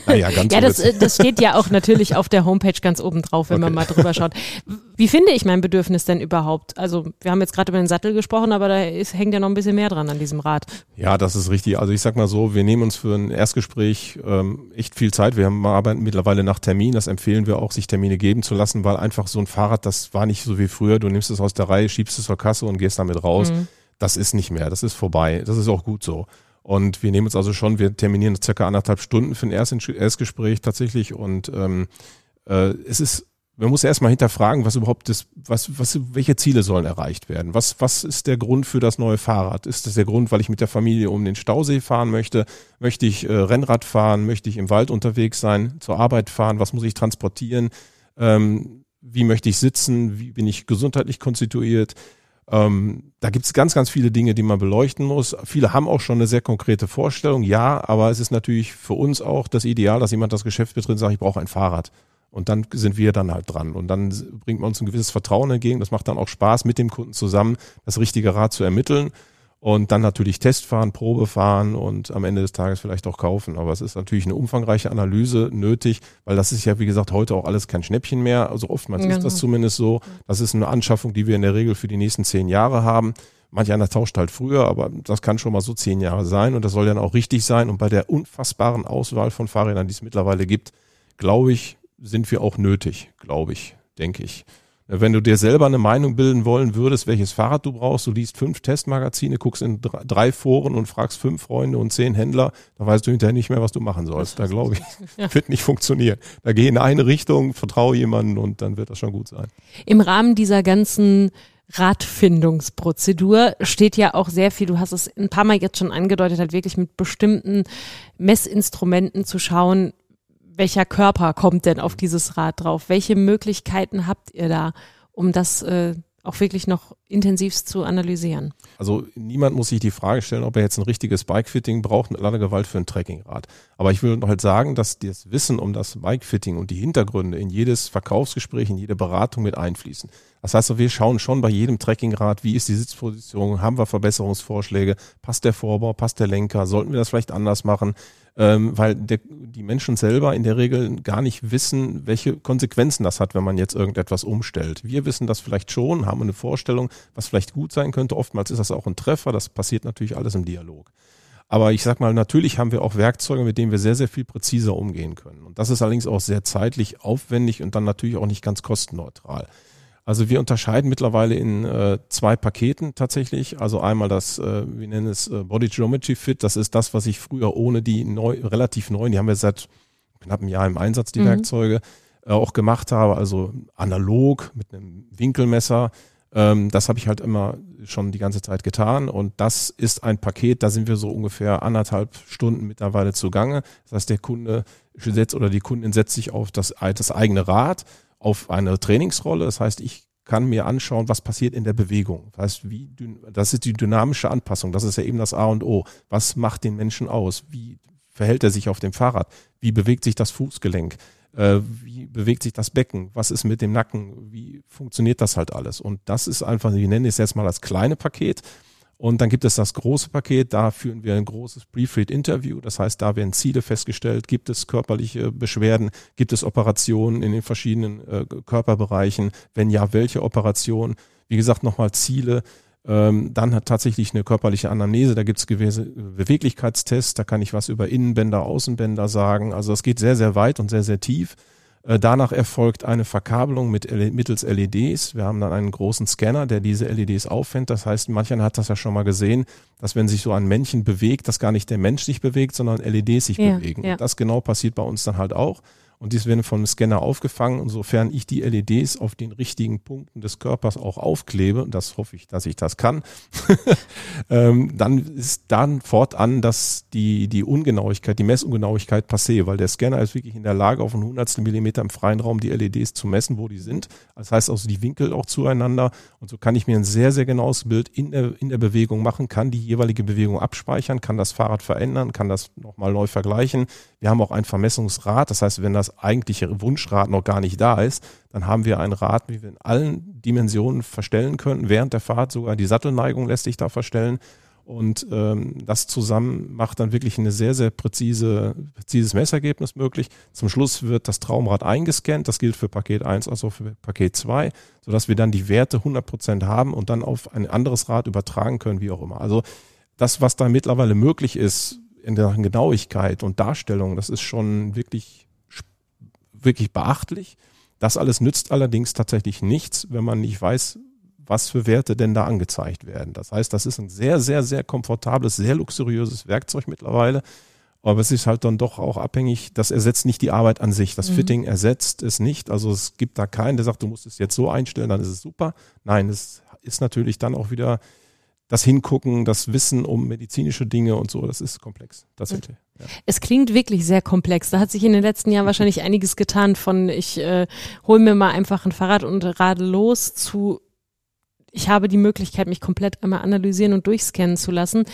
Naja, ganz ja, das, das steht ja auch natürlich auf der Homepage ganz oben drauf, wenn okay. man mal drüber schaut. Wie finde ich mein Bedürfnis denn überhaupt? Also wir haben jetzt gerade über den Sattel gesprochen, aber da ist, hängt ja noch ein bisschen mehr dran an diesem Rad. Ja, das ist richtig. Also ich sag mal so, wir nehmen uns für ein Erstgespräch ähm, echt viel Zeit. Wir haben arbeiten mittlerweile nach Termin. Das empfehlen wir auch, sich Termine geben zu lassen, weil einfach so ein Fahrrad, das war nicht so wie früher. Du nimmst es aus der Reihe, schiebst es zur Kasse und gehst damit raus. Mhm das ist nicht mehr, das ist vorbei. Das ist auch gut so. Und wir nehmen uns also schon, wir terminieren circa anderthalb Stunden für ein Erstgespräch tatsächlich. Und ähm, äh, es ist, man muss erstmal hinterfragen, was überhaupt das, was, was, welche Ziele sollen erreicht werden? Was, was ist der Grund für das neue Fahrrad? Ist das der Grund, weil ich mit der Familie um den Stausee fahren möchte? Möchte ich äh, Rennrad fahren? Möchte ich im Wald unterwegs sein, zur Arbeit fahren? Was muss ich transportieren? Ähm, wie möchte ich sitzen? Wie bin ich gesundheitlich konstituiert? Ähm, da gibt es ganz, ganz viele Dinge, die man beleuchten muss. Viele haben auch schon eine sehr konkrete Vorstellung, ja, aber es ist natürlich für uns auch das Ideal, dass jemand das Geschäft betritt und sagt, ich brauche ein Fahrrad. Und dann sind wir dann halt dran. Und dann bringt man uns ein gewisses Vertrauen entgegen. Das macht dann auch Spaß, mit dem Kunden zusammen das richtige Rad zu ermitteln und dann natürlich Testfahren, Probefahren und am Ende des Tages vielleicht auch kaufen. Aber es ist natürlich eine umfangreiche Analyse nötig, weil das ist ja, wie gesagt, heute auch alles kein Schnäppchen mehr. Also oftmals genau. ist das genau. zumindest so. Das ist eine Anschaffung, die wir in der Regel für die nächsten zehn Jahre haben. Manch einer tauscht halt früher, aber das kann schon mal so zehn Jahre sein und das soll dann auch richtig sein. Und bei der unfassbaren Auswahl von Fahrrädern, die es mittlerweile gibt, glaube ich, sind wir auch nötig, glaube ich, denke ich. Wenn du dir selber eine Meinung bilden wollen würdest, welches Fahrrad du brauchst, du liest fünf Testmagazine, guckst in drei Foren und fragst fünf Freunde und zehn Händler, da weißt du hinterher nicht mehr, was du machen sollst. Da glaube ich, wird nicht funktionieren. Da geh in eine Richtung, vertraue jemanden und dann wird das schon gut sein. Im Rahmen dieser ganzen Radfindungsprozedur steht ja auch sehr viel, du hast es ein paar Mal jetzt schon angedeutet, halt wirklich mit bestimmten Messinstrumenten zu schauen, welcher Körper kommt denn auf dieses Rad drauf? Welche Möglichkeiten habt ihr da, um das äh, auch wirklich noch intensivst zu analysieren? Also niemand muss sich die Frage stellen, ob er jetzt ein richtiges Bikefitting braucht, mit aller Gewalt für ein Trekkingrad. Aber ich will halt sagen, dass das Wissen um das Bikefitting und die Hintergründe in jedes Verkaufsgespräch, in jede Beratung mit einfließen. Das heißt, wir schauen schon bei jedem Trekkingrad, wie ist die Sitzposition, haben wir Verbesserungsvorschläge, passt der Vorbau, passt der Lenker, sollten wir das vielleicht anders machen? ähm, weil der, die Menschen selber in der Regel gar nicht wissen, welche Konsequenzen das hat, wenn man jetzt irgendetwas umstellt. Wir wissen das vielleicht schon, haben eine Vorstellung, was vielleicht gut sein könnte. Oftmals ist das auch ein Treffer, das passiert natürlich alles im Dialog. Aber ich sag mal, natürlich haben wir auch Werkzeuge, mit denen wir sehr, sehr viel präziser umgehen können. Und das ist allerdings auch sehr zeitlich aufwendig und dann natürlich auch nicht ganz kostenneutral. Also wir unterscheiden mittlerweile in äh, zwei Paketen tatsächlich. Also einmal das, äh, wir nennen es äh, Body Geometry Fit. Das ist das, was ich früher ohne die neu, relativ neuen, die haben wir seit knapp einem Jahr im Einsatz, die mhm. Werkzeuge, äh, auch gemacht habe. Also analog mit einem Winkelmesser. Ähm, das habe ich halt immer schon die ganze Zeit getan. Und das ist ein Paket, da sind wir so ungefähr anderthalb Stunden mittlerweile zugange. Das heißt, der Kunde setzt oder die Kundin setzt sich auf das, das eigene Rad auf eine Trainingsrolle. Das heißt, ich kann mir anschauen, was passiert in der Bewegung. Das heißt, wie, das ist die dynamische Anpassung. Das ist ja eben das A und O. Was macht den Menschen aus? Wie verhält er sich auf dem Fahrrad? Wie bewegt sich das Fußgelenk? Äh, wie bewegt sich das Becken? Was ist mit dem Nacken? Wie funktioniert das halt alles? Und das ist einfach, wir nennen es jetzt mal das kleine Paket. Und dann gibt es das große Paket, da führen wir ein großes Brief-Read-Interview. Das heißt, da werden Ziele festgestellt, gibt es körperliche Beschwerden, gibt es Operationen in den verschiedenen äh, Körperbereichen, wenn ja, welche Operationen. Wie gesagt, nochmal Ziele. Ähm, dann hat tatsächlich eine körperliche Anamnese, da gibt es gewisse Beweglichkeitstests, da kann ich was über Innenbänder, Außenbänder sagen. Also es geht sehr, sehr weit und sehr, sehr tief. Äh, danach erfolgt eine Verkabelung mit mittels LEDs. Wir haben dann einen großen Scanner, der diese LEDs auffängt. Das heißt, mancher hat das ja schon mal gesehen, dass wenn sich so ein Männchen bewegt, dass gar nicht der Mensch sich bewegt, sondern LEDs sich ja, bewegen. Ja. Und das genau passiert bei uns dann halt auch und dies werden vom Scanner aufgefangen. Und sofern ich die LEDs auf den richtigen Punkten des Körpers auch aufklebe, und das hoffe ich, dass ich das kann, ähm, dann ist dann fortan, dass die, die Ungenauigkeit, die Messungenauigkeit passé, weil der Scanner ist wirklich in der Lage, auf einen hundertstel Millimeter im freien Raum die LEDs zu messen, wo die sind. Das heißt also die Winkel auch zueinander. Und so kann ich mir ein sehr, sehr genaues Bild in der, in der Bewegung machen, kann die jeweilige Bewegung abspeichern, kann das Fahrrad verändern, kann das nochmal neu vergleichen. Wir haben auch ein Vermessungsrad. Das heißt, wenn das eigentliche Wunschrad noch gar nicht da ist, dann haben wir ein Rad, wie wir in allen Dimensionen verstellen können. Während der Fahrt sogar die Sattelneigung lässt sich da verstellen. Und ähm, das zusammen macht dann wirklich eine sehr, sehr präzise, präzises Messergebnis möglich. Zum Schluss wird das Traumrad eingescannt. Das gilt für Paket 1 als auch für Paket 2, sodass wir dann die Werte 100 Prozent haben und dann auf ein anderes Rad übertragen können, wie auch immer. Also das, was da mittlerweile möglich ist in der Genauigkeit und Darstellung, das ist schon wirklich, wirklich beachtlich. Das alles nützt allerdings tatsächlich nichts, wenn man nicht weiß, was für Werte denn da angezeigt werden. Das heißt, das ist ein sehr, sehr, sehr komfortables, sehr luxuriöses Werkzeug mittlerweile. Aber es ist halt dann doch auch abhängig, das ersetzt nicht die Arbeit an sich. Das mhm. Fitting ersetzt es nicht. Also es gibt da keinen, der sagt, du musst es jetzt so einstellen, dann ist es super. Nein, es ist natürlich dann auch wieder das Hingucken, das Wissen um medizinische Dinge und so, das ist komplex. Tatsächlich. Ja. Es klingt wirklich sehr komplex. Da hat sich in den letzten Jahren wahrscheinlich einiges getan von ich äh, hole mir mal einfach ein Fahrrad und radel los zu ich habe die Möglichkeit, mich komplett einmal analysieren und durchscannen zu lassen.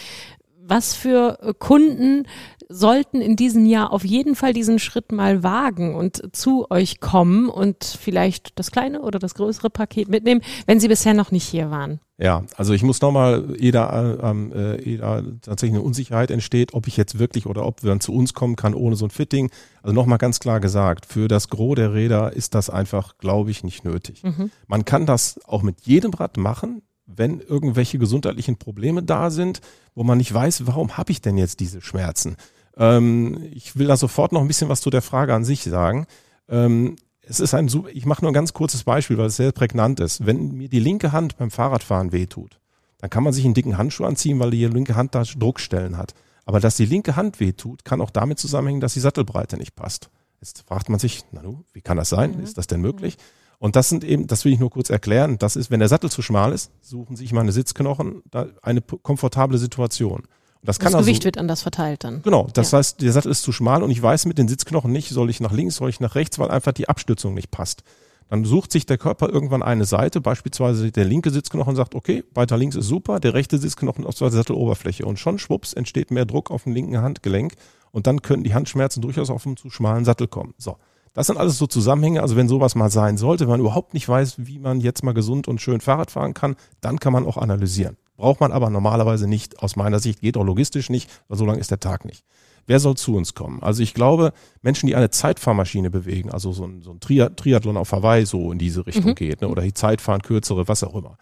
Was für äh, Kunden sollten in diesem Jahr auf jeden Fall diesen Schritt mal wagen und zu euch kommen und vielleicht das kleine oder das größere Paket mitnehmen, wenn sie bisher noch nicht hier waren? Ja, also ich muss nochmal, jeder, ähm, äh, jeder tatsächlich eine Unsicherheit entsteht, ob ich jetzt wirklich oder ob man zu uns kommen kann ohne so ein Fitting. Also nochmal ganz klar gesagt, für das Gros der Räder ist das einfach, glaube ich, nicht nötig. Mhm. Man kann das auch mit jedem Rad machen, wenn irgendwelche gesundheitlichen Probleme da sind, wo man nicht weiß, warum habe ich denn jetzt diese Schmerzen? Ähm, ich will da sofort noch ein bisschen was zu der Frage an sich sagen. Ähm, es ist ein, ich mache nur ein ganz kurzes Beispiel, weil es sehr prägnant ist. Wenn mir die linke Hand beim Fahrradfahren wehtut, dann kann man sich einen dicken Handschuh anziehen, weil die linke Hand da Druckstellen hat. Aber dass die linke Hand wehtut, kann auch damit zusammenhängen, dass die Sattelbreite nicht passt. Jetzt fragt man sich, na nu, wie kann das sein? Mhm. Ist das denn möglich? Und das sind eben, das will ich nur kurz erklären, das ist, wenn der Sattel zu schmal ist, suchen sich meine Sitzknochen da eine komfortable Situation. Das, das Gewicht also, wird anders verteilt dann. Genau, das ja. heißt, der Sattel ist zu schmal und ich weiß mit den Sitzknochen nicht, soll ich nach links, soll ich nach rechts, weil einfach die Abstützung nicht passt. Dann sucht sich der Körper irgendwann eine Seite, beispielsweise der linke Sitzknochen sagt, okay, weiter links ist super, der rechte Sitzknochen auf der Satteloberfläche und schon schwupps entsteht mehr Druck auf dem linken Handgelenk und dann können die Handschmerzen durchaus auf einen zu schmalen Sattel kommen. So. Das sind alles so Zusammenhänge. Also wenn sowas mal sein sollte, wenn man überhaupt nicht weiß, wie man jetzt mal gesund und schön Fahrrad fahren kann, dann kann man auch analysieren. Braucht man aber normalerweise nicht, aus meiner Sicht, geht auch logistisch nicht, weil so lang ist der Tag nicht. Wer soll zu uns kommen? Also ich glaube, Menschen, die eine Zeitfahrmaschine bewegen, also so ein, so ein Triathlon auf Hawaii so in diese Richtung mhm. geht, ne, oder die Zeitfahren, kürzere, was auch immer.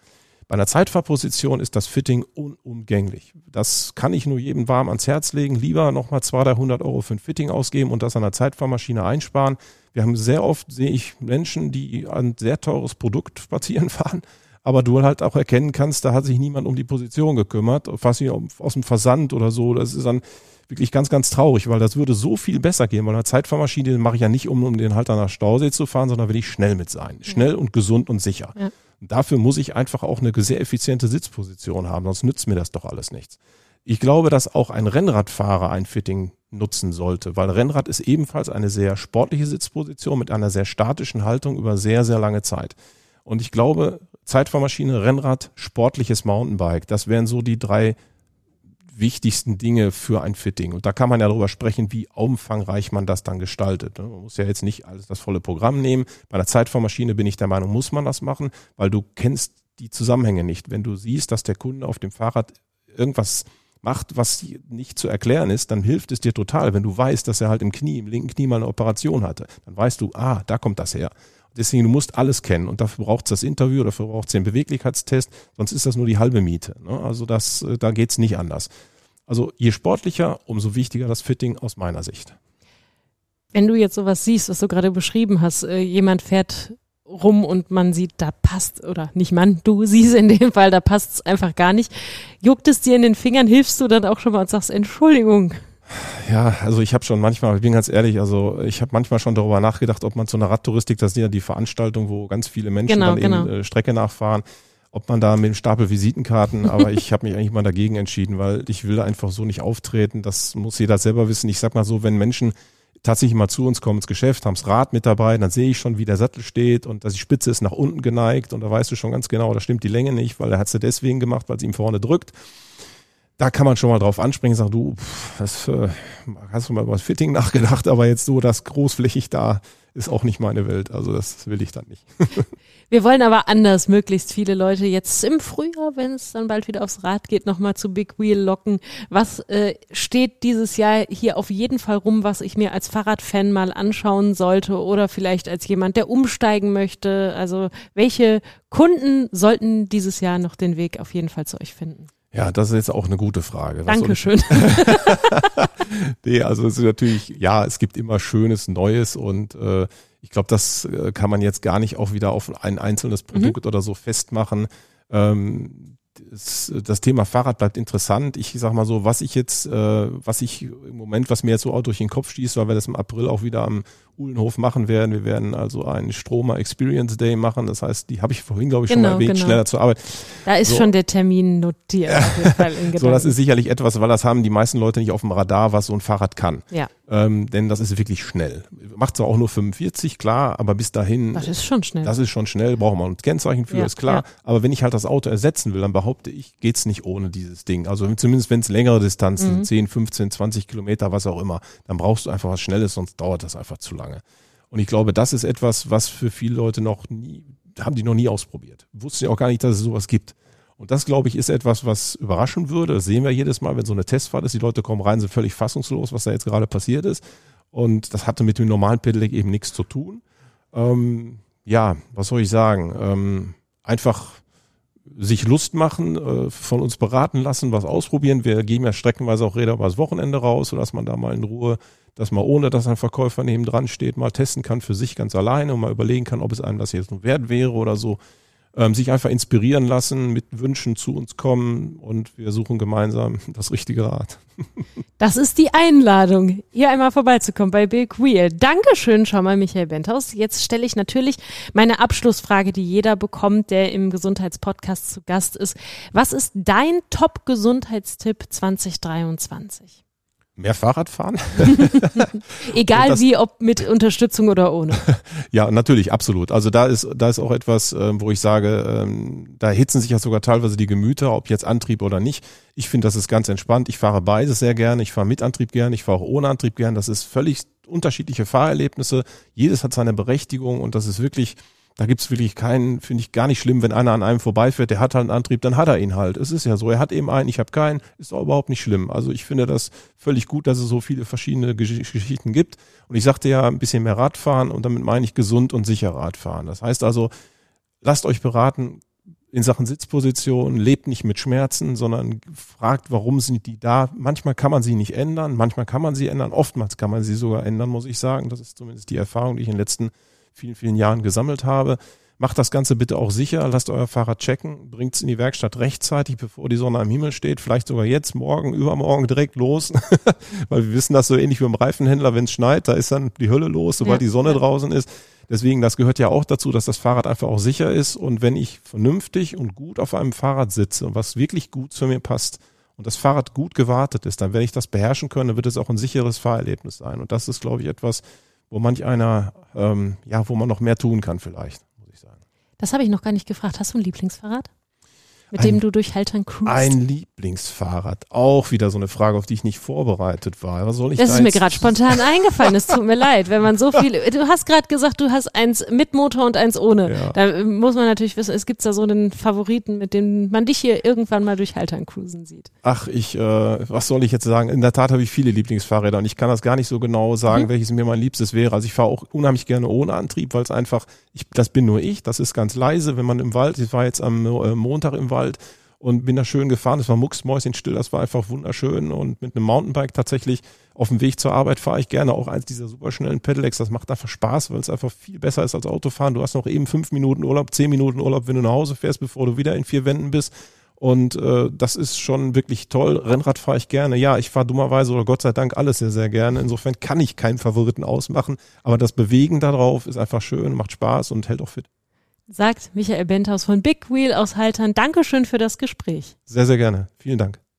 Bei einer Zeitfahrposition ist das Fitting unumgänglich. Das kann ich nur jedem warm ans Herz legen. Lieber nochmal 200, 300 Euro für ein Fitting ausgeben und das an der Zeitfahrmaschine einsparen. Wir haben sehr oft, sehe ich Menschen, die ein sehr teures Produkt spazieren fahren, aber du halt auch erkennen kannst, da hat sich niemand um die Position gekümmert, fast wie aus dem Versand oder so. Das ist dann wirklich ganz, ganz traurig, weil das würde so viel besser gehen, weil eine Zeitfahrmaschine mache ich ja nicht, um, um den Halter nach Stausee zu fahren, sondern will ich schnell mit sein. Schnell und gesund und sicher. Ja. Dafür muss ich einfach auch eine sehr effiziente Sitzposition haben, sonst nützt mir das doch alles nichts. Ich glaube, dass auch ein Rennradfahrer ein Fitting nutzen sollte, weil Rennrad ist ebenfalls eine sehr sportliche Sitzposition mit einer sehr statischen Haltung über sehr, sehr lange Zeit. Und ich glaube, Zeitfahrmaschine, Rennrad, sportliches Mountainbike. Das wären so die drei wichtigsten Dinge für ein Fitting. Und da kann man ja darüber sprechen, wie umfangreich man das dann gestaltet. Man muss ja jetzt nicht alles das volle Programm nehmen. Bei einer Zeitfahrmaschine bin ich der Meinung, muss man das machen, weil du kennst die Zusammenhänge nicht. Wenn du siehst, dass der Kunde auf dem Fahrrad irgendwas macht, was nicht zu erklären ist, dann hilft es dir total. Wenn du weißt, dass er halt im Knie, im linken Knie mal eine Operation hatte, dann weißt du, ah, da kommt das her. Deswegen, du musst alles kennen und dafür braucht es das Interview, dafür braucht es den Beweglichkeitstest, sonst ist das nur die halbe Miete. Ne? Also das, äh, da geht's nicht anders. Also je sportlicher, umso wichtiger das Fitting aus meiner Sicht. Wenn du jetzt sowas siehst, was du gerade beschrieben hast, äh, jemand fährt rum und man sieht, da passt, oder nicht man, du siehst in dem Fall, da passt es einfach gar nicht. Juckt es dir in den Fingern, hilfst du dann auch schon mal und sagst, Entschuldigung, ja, also ich habe schon manchmal, ich bin ganz ehrlich, also ich habe manchmal schon darüber nachgedacht, ob man zu einer Radtouristik, das sind ja die Veranstaltungen, wo ganz viele Menschen genau, dann genau. eben äh, Strecke nachfahren, ob man da mit dem Stapel Visitenkarten, aber ich habe mich eigentlich mal dagegen entschieden, weil ich will einfach so nicht auftreten. Das muss jeder selber wissen. Ich sag mal so, wenn Menschen tatsächlich mal zu uns kommen ins Geschäft, haben das Rad mit dabei, dann sehe ich schon, wie der Sattel steht und dass die Spitze ist nach unten geneigt und da weißt du schon ganz genau, da stimmt die Länge nicht, weil er hat sie deswegen gemacht, weil sie ihm vorne drückt da kann man schon mal drauf anspringen sagen, du, das, äh, hast du mal über das Fitting nachgedacht, aber jetzt so das großflächig da ist auch nicht meine Welt. Also das will ich dann nicht. Wir wollen aber anders möglichst viele Leute jetzt im Frühjahr, wenn es dann bald wieder aufs Rad geht, nochmal zu Big Wheel locken. Was äh, steht dieses Jahr hier auf jeden Fall rum, was ich mir als Fahrradfan mal anschauen sollte oder vielleicht als jemand, der umsteigen möchte? Also welche Kunden sollten dieses Jahr noch den Weg auf jeden Fall zu euch finden? Ja, das ist jetzt auch eine gute Frage. Was Dankeschön. nee, also es ist natürlich, ja, es gibt immer Schönes, Neues und äh, ich glaube, das äh, kann man jetzt gar nicht auch wieder auf ein einzelnes mhm. Produkt mhm. oder so festmachen. Ähm, das, das, Thema Fahrrad bleibt interessant. Ich sag mal so, was ich jetzt, äh, was ich im Moment, was mir jetzt so auch durch den Kopf stieß, weil wir das im April auch wieder am Uhlenhof machen werden. Wir werden also einen Stromer Experience Day machen. Das heißt, die habe ich vorhin, glaube ich, genau, schon mal erwähnt, genau. schneller zur Arbeit. Da ist so. schon der Termin notiert. so, das ist sicherlich etwas, weil das haben die meisten Leute nicht auf dem Radar, was so ein Fahrrad kann. Ja. Ähm, denn das ist wirklich schnell. Macht zwar auch nur 45, klar, aber bis dahin. Das ist schon schnell. Das ist schon schnell, brauchen wir ein Kennzeichen für, ja, ist klar. Ja. Aber wenn ich halt das Auto ersetzen will, dann behaupte ich, geht's nicht ohne dieses Ding. Also zumindest wenn es längere Distanzen, mhm. 10, 15, 20 Kilometer, was auch immer, dann brauchst du einfach was Schnelles, sonst dauert das einfach zu lange. Und ich glaube, das ist etwas, was für viele Leute noch nie, haben die noch nie ausprobiert. Wussten ja auch gar nicht, dass es sowas gibt. Und das, glaube ich, ist etwas, was überraschen würde. Das sehen wir jedes Mal, wenn so eine Testfahrt ist. Die Leute kommen rein, sind völlig fassungslos, was da jetzt gerade passiert ist. Und das hatte mit dem normalen Pedelec eben nichts zu tun. Ähm, ja, was soll ich sagen? Ähm, einfach sich Lust machen, äh, von uns beraten lassen, was ausprobieren. Wir geben ja streckenweise auch Räder übers Wochenende raus, sodass man da mal in Ruhe dass man ohne, dass ein Verkäufer neben dran steht, mal testen kann für sich ganz alleine und mal überlegen kann, ob es einem das jetzt nun wert wäre oder so. Ähm, sich einfach inspirieren lassen, mit Wünschen zu uns kommen und wir suchen gemeinsam das richtige Rad. Das ist die Einladung, hier einmal vorbeizukommen bei Big Wheel. Dankeschön schon mal, Michael Benthaus. Jetzt stelle ich natürlich meine Abschlussfrage, die jeder bekommt, der im Gesundheitspodcast zu Gast ist. Was ist dein Top-Gesundheitstipp 2023? Mehr Fahrrad fahren. Egal das, wie, ob mit Unterstützung oder ohne. ja, natürlich, absolut. Also da ist, da ist auch etwas, äh, wo ich sage, ähm, da hitzen sich ja sogar teilweise die Gemüter, ob jetzt Antrieb oder nicht. Ich finde, das ist ganz entspannt. Ich fahre beides sehr gerne. Ich fahre mit Antrieb gerne. Ich fahre auch ohne Antrieb gerne. Das ist völlig unterschiedliche Fahrerlebnisse. Jedes hat seine Berechtigung und das ist wirklich, da gibt's wirklich keinen, finde ich gar nicht schlimm, wenn einer an einem vorbeifährt, der hat halt einen Antrieb, dann hat er ihn halt. Es ist ja so, er hat eben einen, ich habe keinen, ist auch überhaupt nicht schlimm. Also ich finde das völlig gut, dass es so viele verschiedene Geschichten gibt. Und ich sagte ja, ein bisschen mehr Radfahren und damit meine ich gesund und sicher Radfahren. Das heißt also, lasst euch beraten in Sachen Sitzposition, lebt nicht mit Schmerzen, sondern fragt, warum sind die da. Manchmal kann man sie nicht ändern, manchmal kann man sie ändern, oftmals kann man sie sogar ändern, muss ich sagen. Das ist zumindest die Erfahrung, die ich in den letzten vielen, vielen Jahren gesammelt habe. Macht das Ganze bitte auch sicher, lasst euer Fahrrad checken, bringt es in die Werkstatt rechtzeitig, bevor die Sonne am Himmel steht, vielleicht sogar jetzt, morgen, übermorgen direkt los, weil wir wissen das so ähnlich wie beim Reifenhändler, wenn es schneit, da ist dann die Hölle los, sobald ja. die Sonne draußen ist. Deswegen, das gehört ja auch dazu, dass das Fahrrad einfach auch sicher ist und wenn ich vernünftig und gut auf einem Fahrrad sitze, was wirklich gut zu mir passt und das Fahrrad gut gewartet ist, dann werde ich das beherrschen können, dann wird es auch ein sicheres Fahrerlebnis sein und das ist, glaube ich, etwas, wo manch einer, ähm, ja, wo man noch mehr tun kann vielleicht, muss ich sagen. Das habe ich noch gar nicht gefragt. Hast du ein Lieblingsfahrrad? Mit ein, dem du durch Haltern cruist. Ein Lieblingsfahrrad. Auch wieder so eine Frage, auf die ich nicht vorbereitet war. Was soll ich das da ist mir gerade spontan eingefallen. Es tut mir leid, wenn man so viel. Du hast gerade gesagt, du hast eins mit Motor und eins ohne. Ja. Da muss man natürlich wissen, es gibt da so einen Favoriten, mit dem man dich hier irgendwann mal durch Haltern cruisen sieht. Ach, ich, äh, was soll ich jetzt sagen? In der Tat habe ich viele Lieblingsfahrräder und ich kann das gar nicht so genau sagen, mhm. welches mir mein Liebstes wäre. Also ich fahre auch unheimlich gerne ohne Antrieb, weil es einfach, ich, das bin nur ich, das ist ganz leise, wenn man im Wald, ich war jetzt am äh, Montag im Wald, und bin da schön gefahren. Es war mucksmäuschenstill, das war einfach wunderschön und mit einem Mountainbike tatsächlich auf dem Weg zur Arbeit fahre ich gerne auch eins dieser superschnellen Pedelecs. Das macht einfach Spaß, weil es einfach viel besser ist als Autofahren. Du hast noch eben fünf Minuten Urlaub, zehn Minuten Urlaub, wenn du nach Hause fährst, bevor du wieder in vier Wänden bist. Und äh, das ist schon wirklich toll. Rennrad fahre ich gerne. Ja, ich fahre dummerweise oder Gott sei Dank alles sehr, sehr gerne. Insofern kann ich keinen Favoriten ausmachen. Aber das Bewegen darauf ist einfach schön, macht Spaß und hält auch fit sagt Michael Benthaus von Big Wheel aus Haltern. Dankeschön für das Gespräch. Sehr, sehr gerne. Vielen Dank.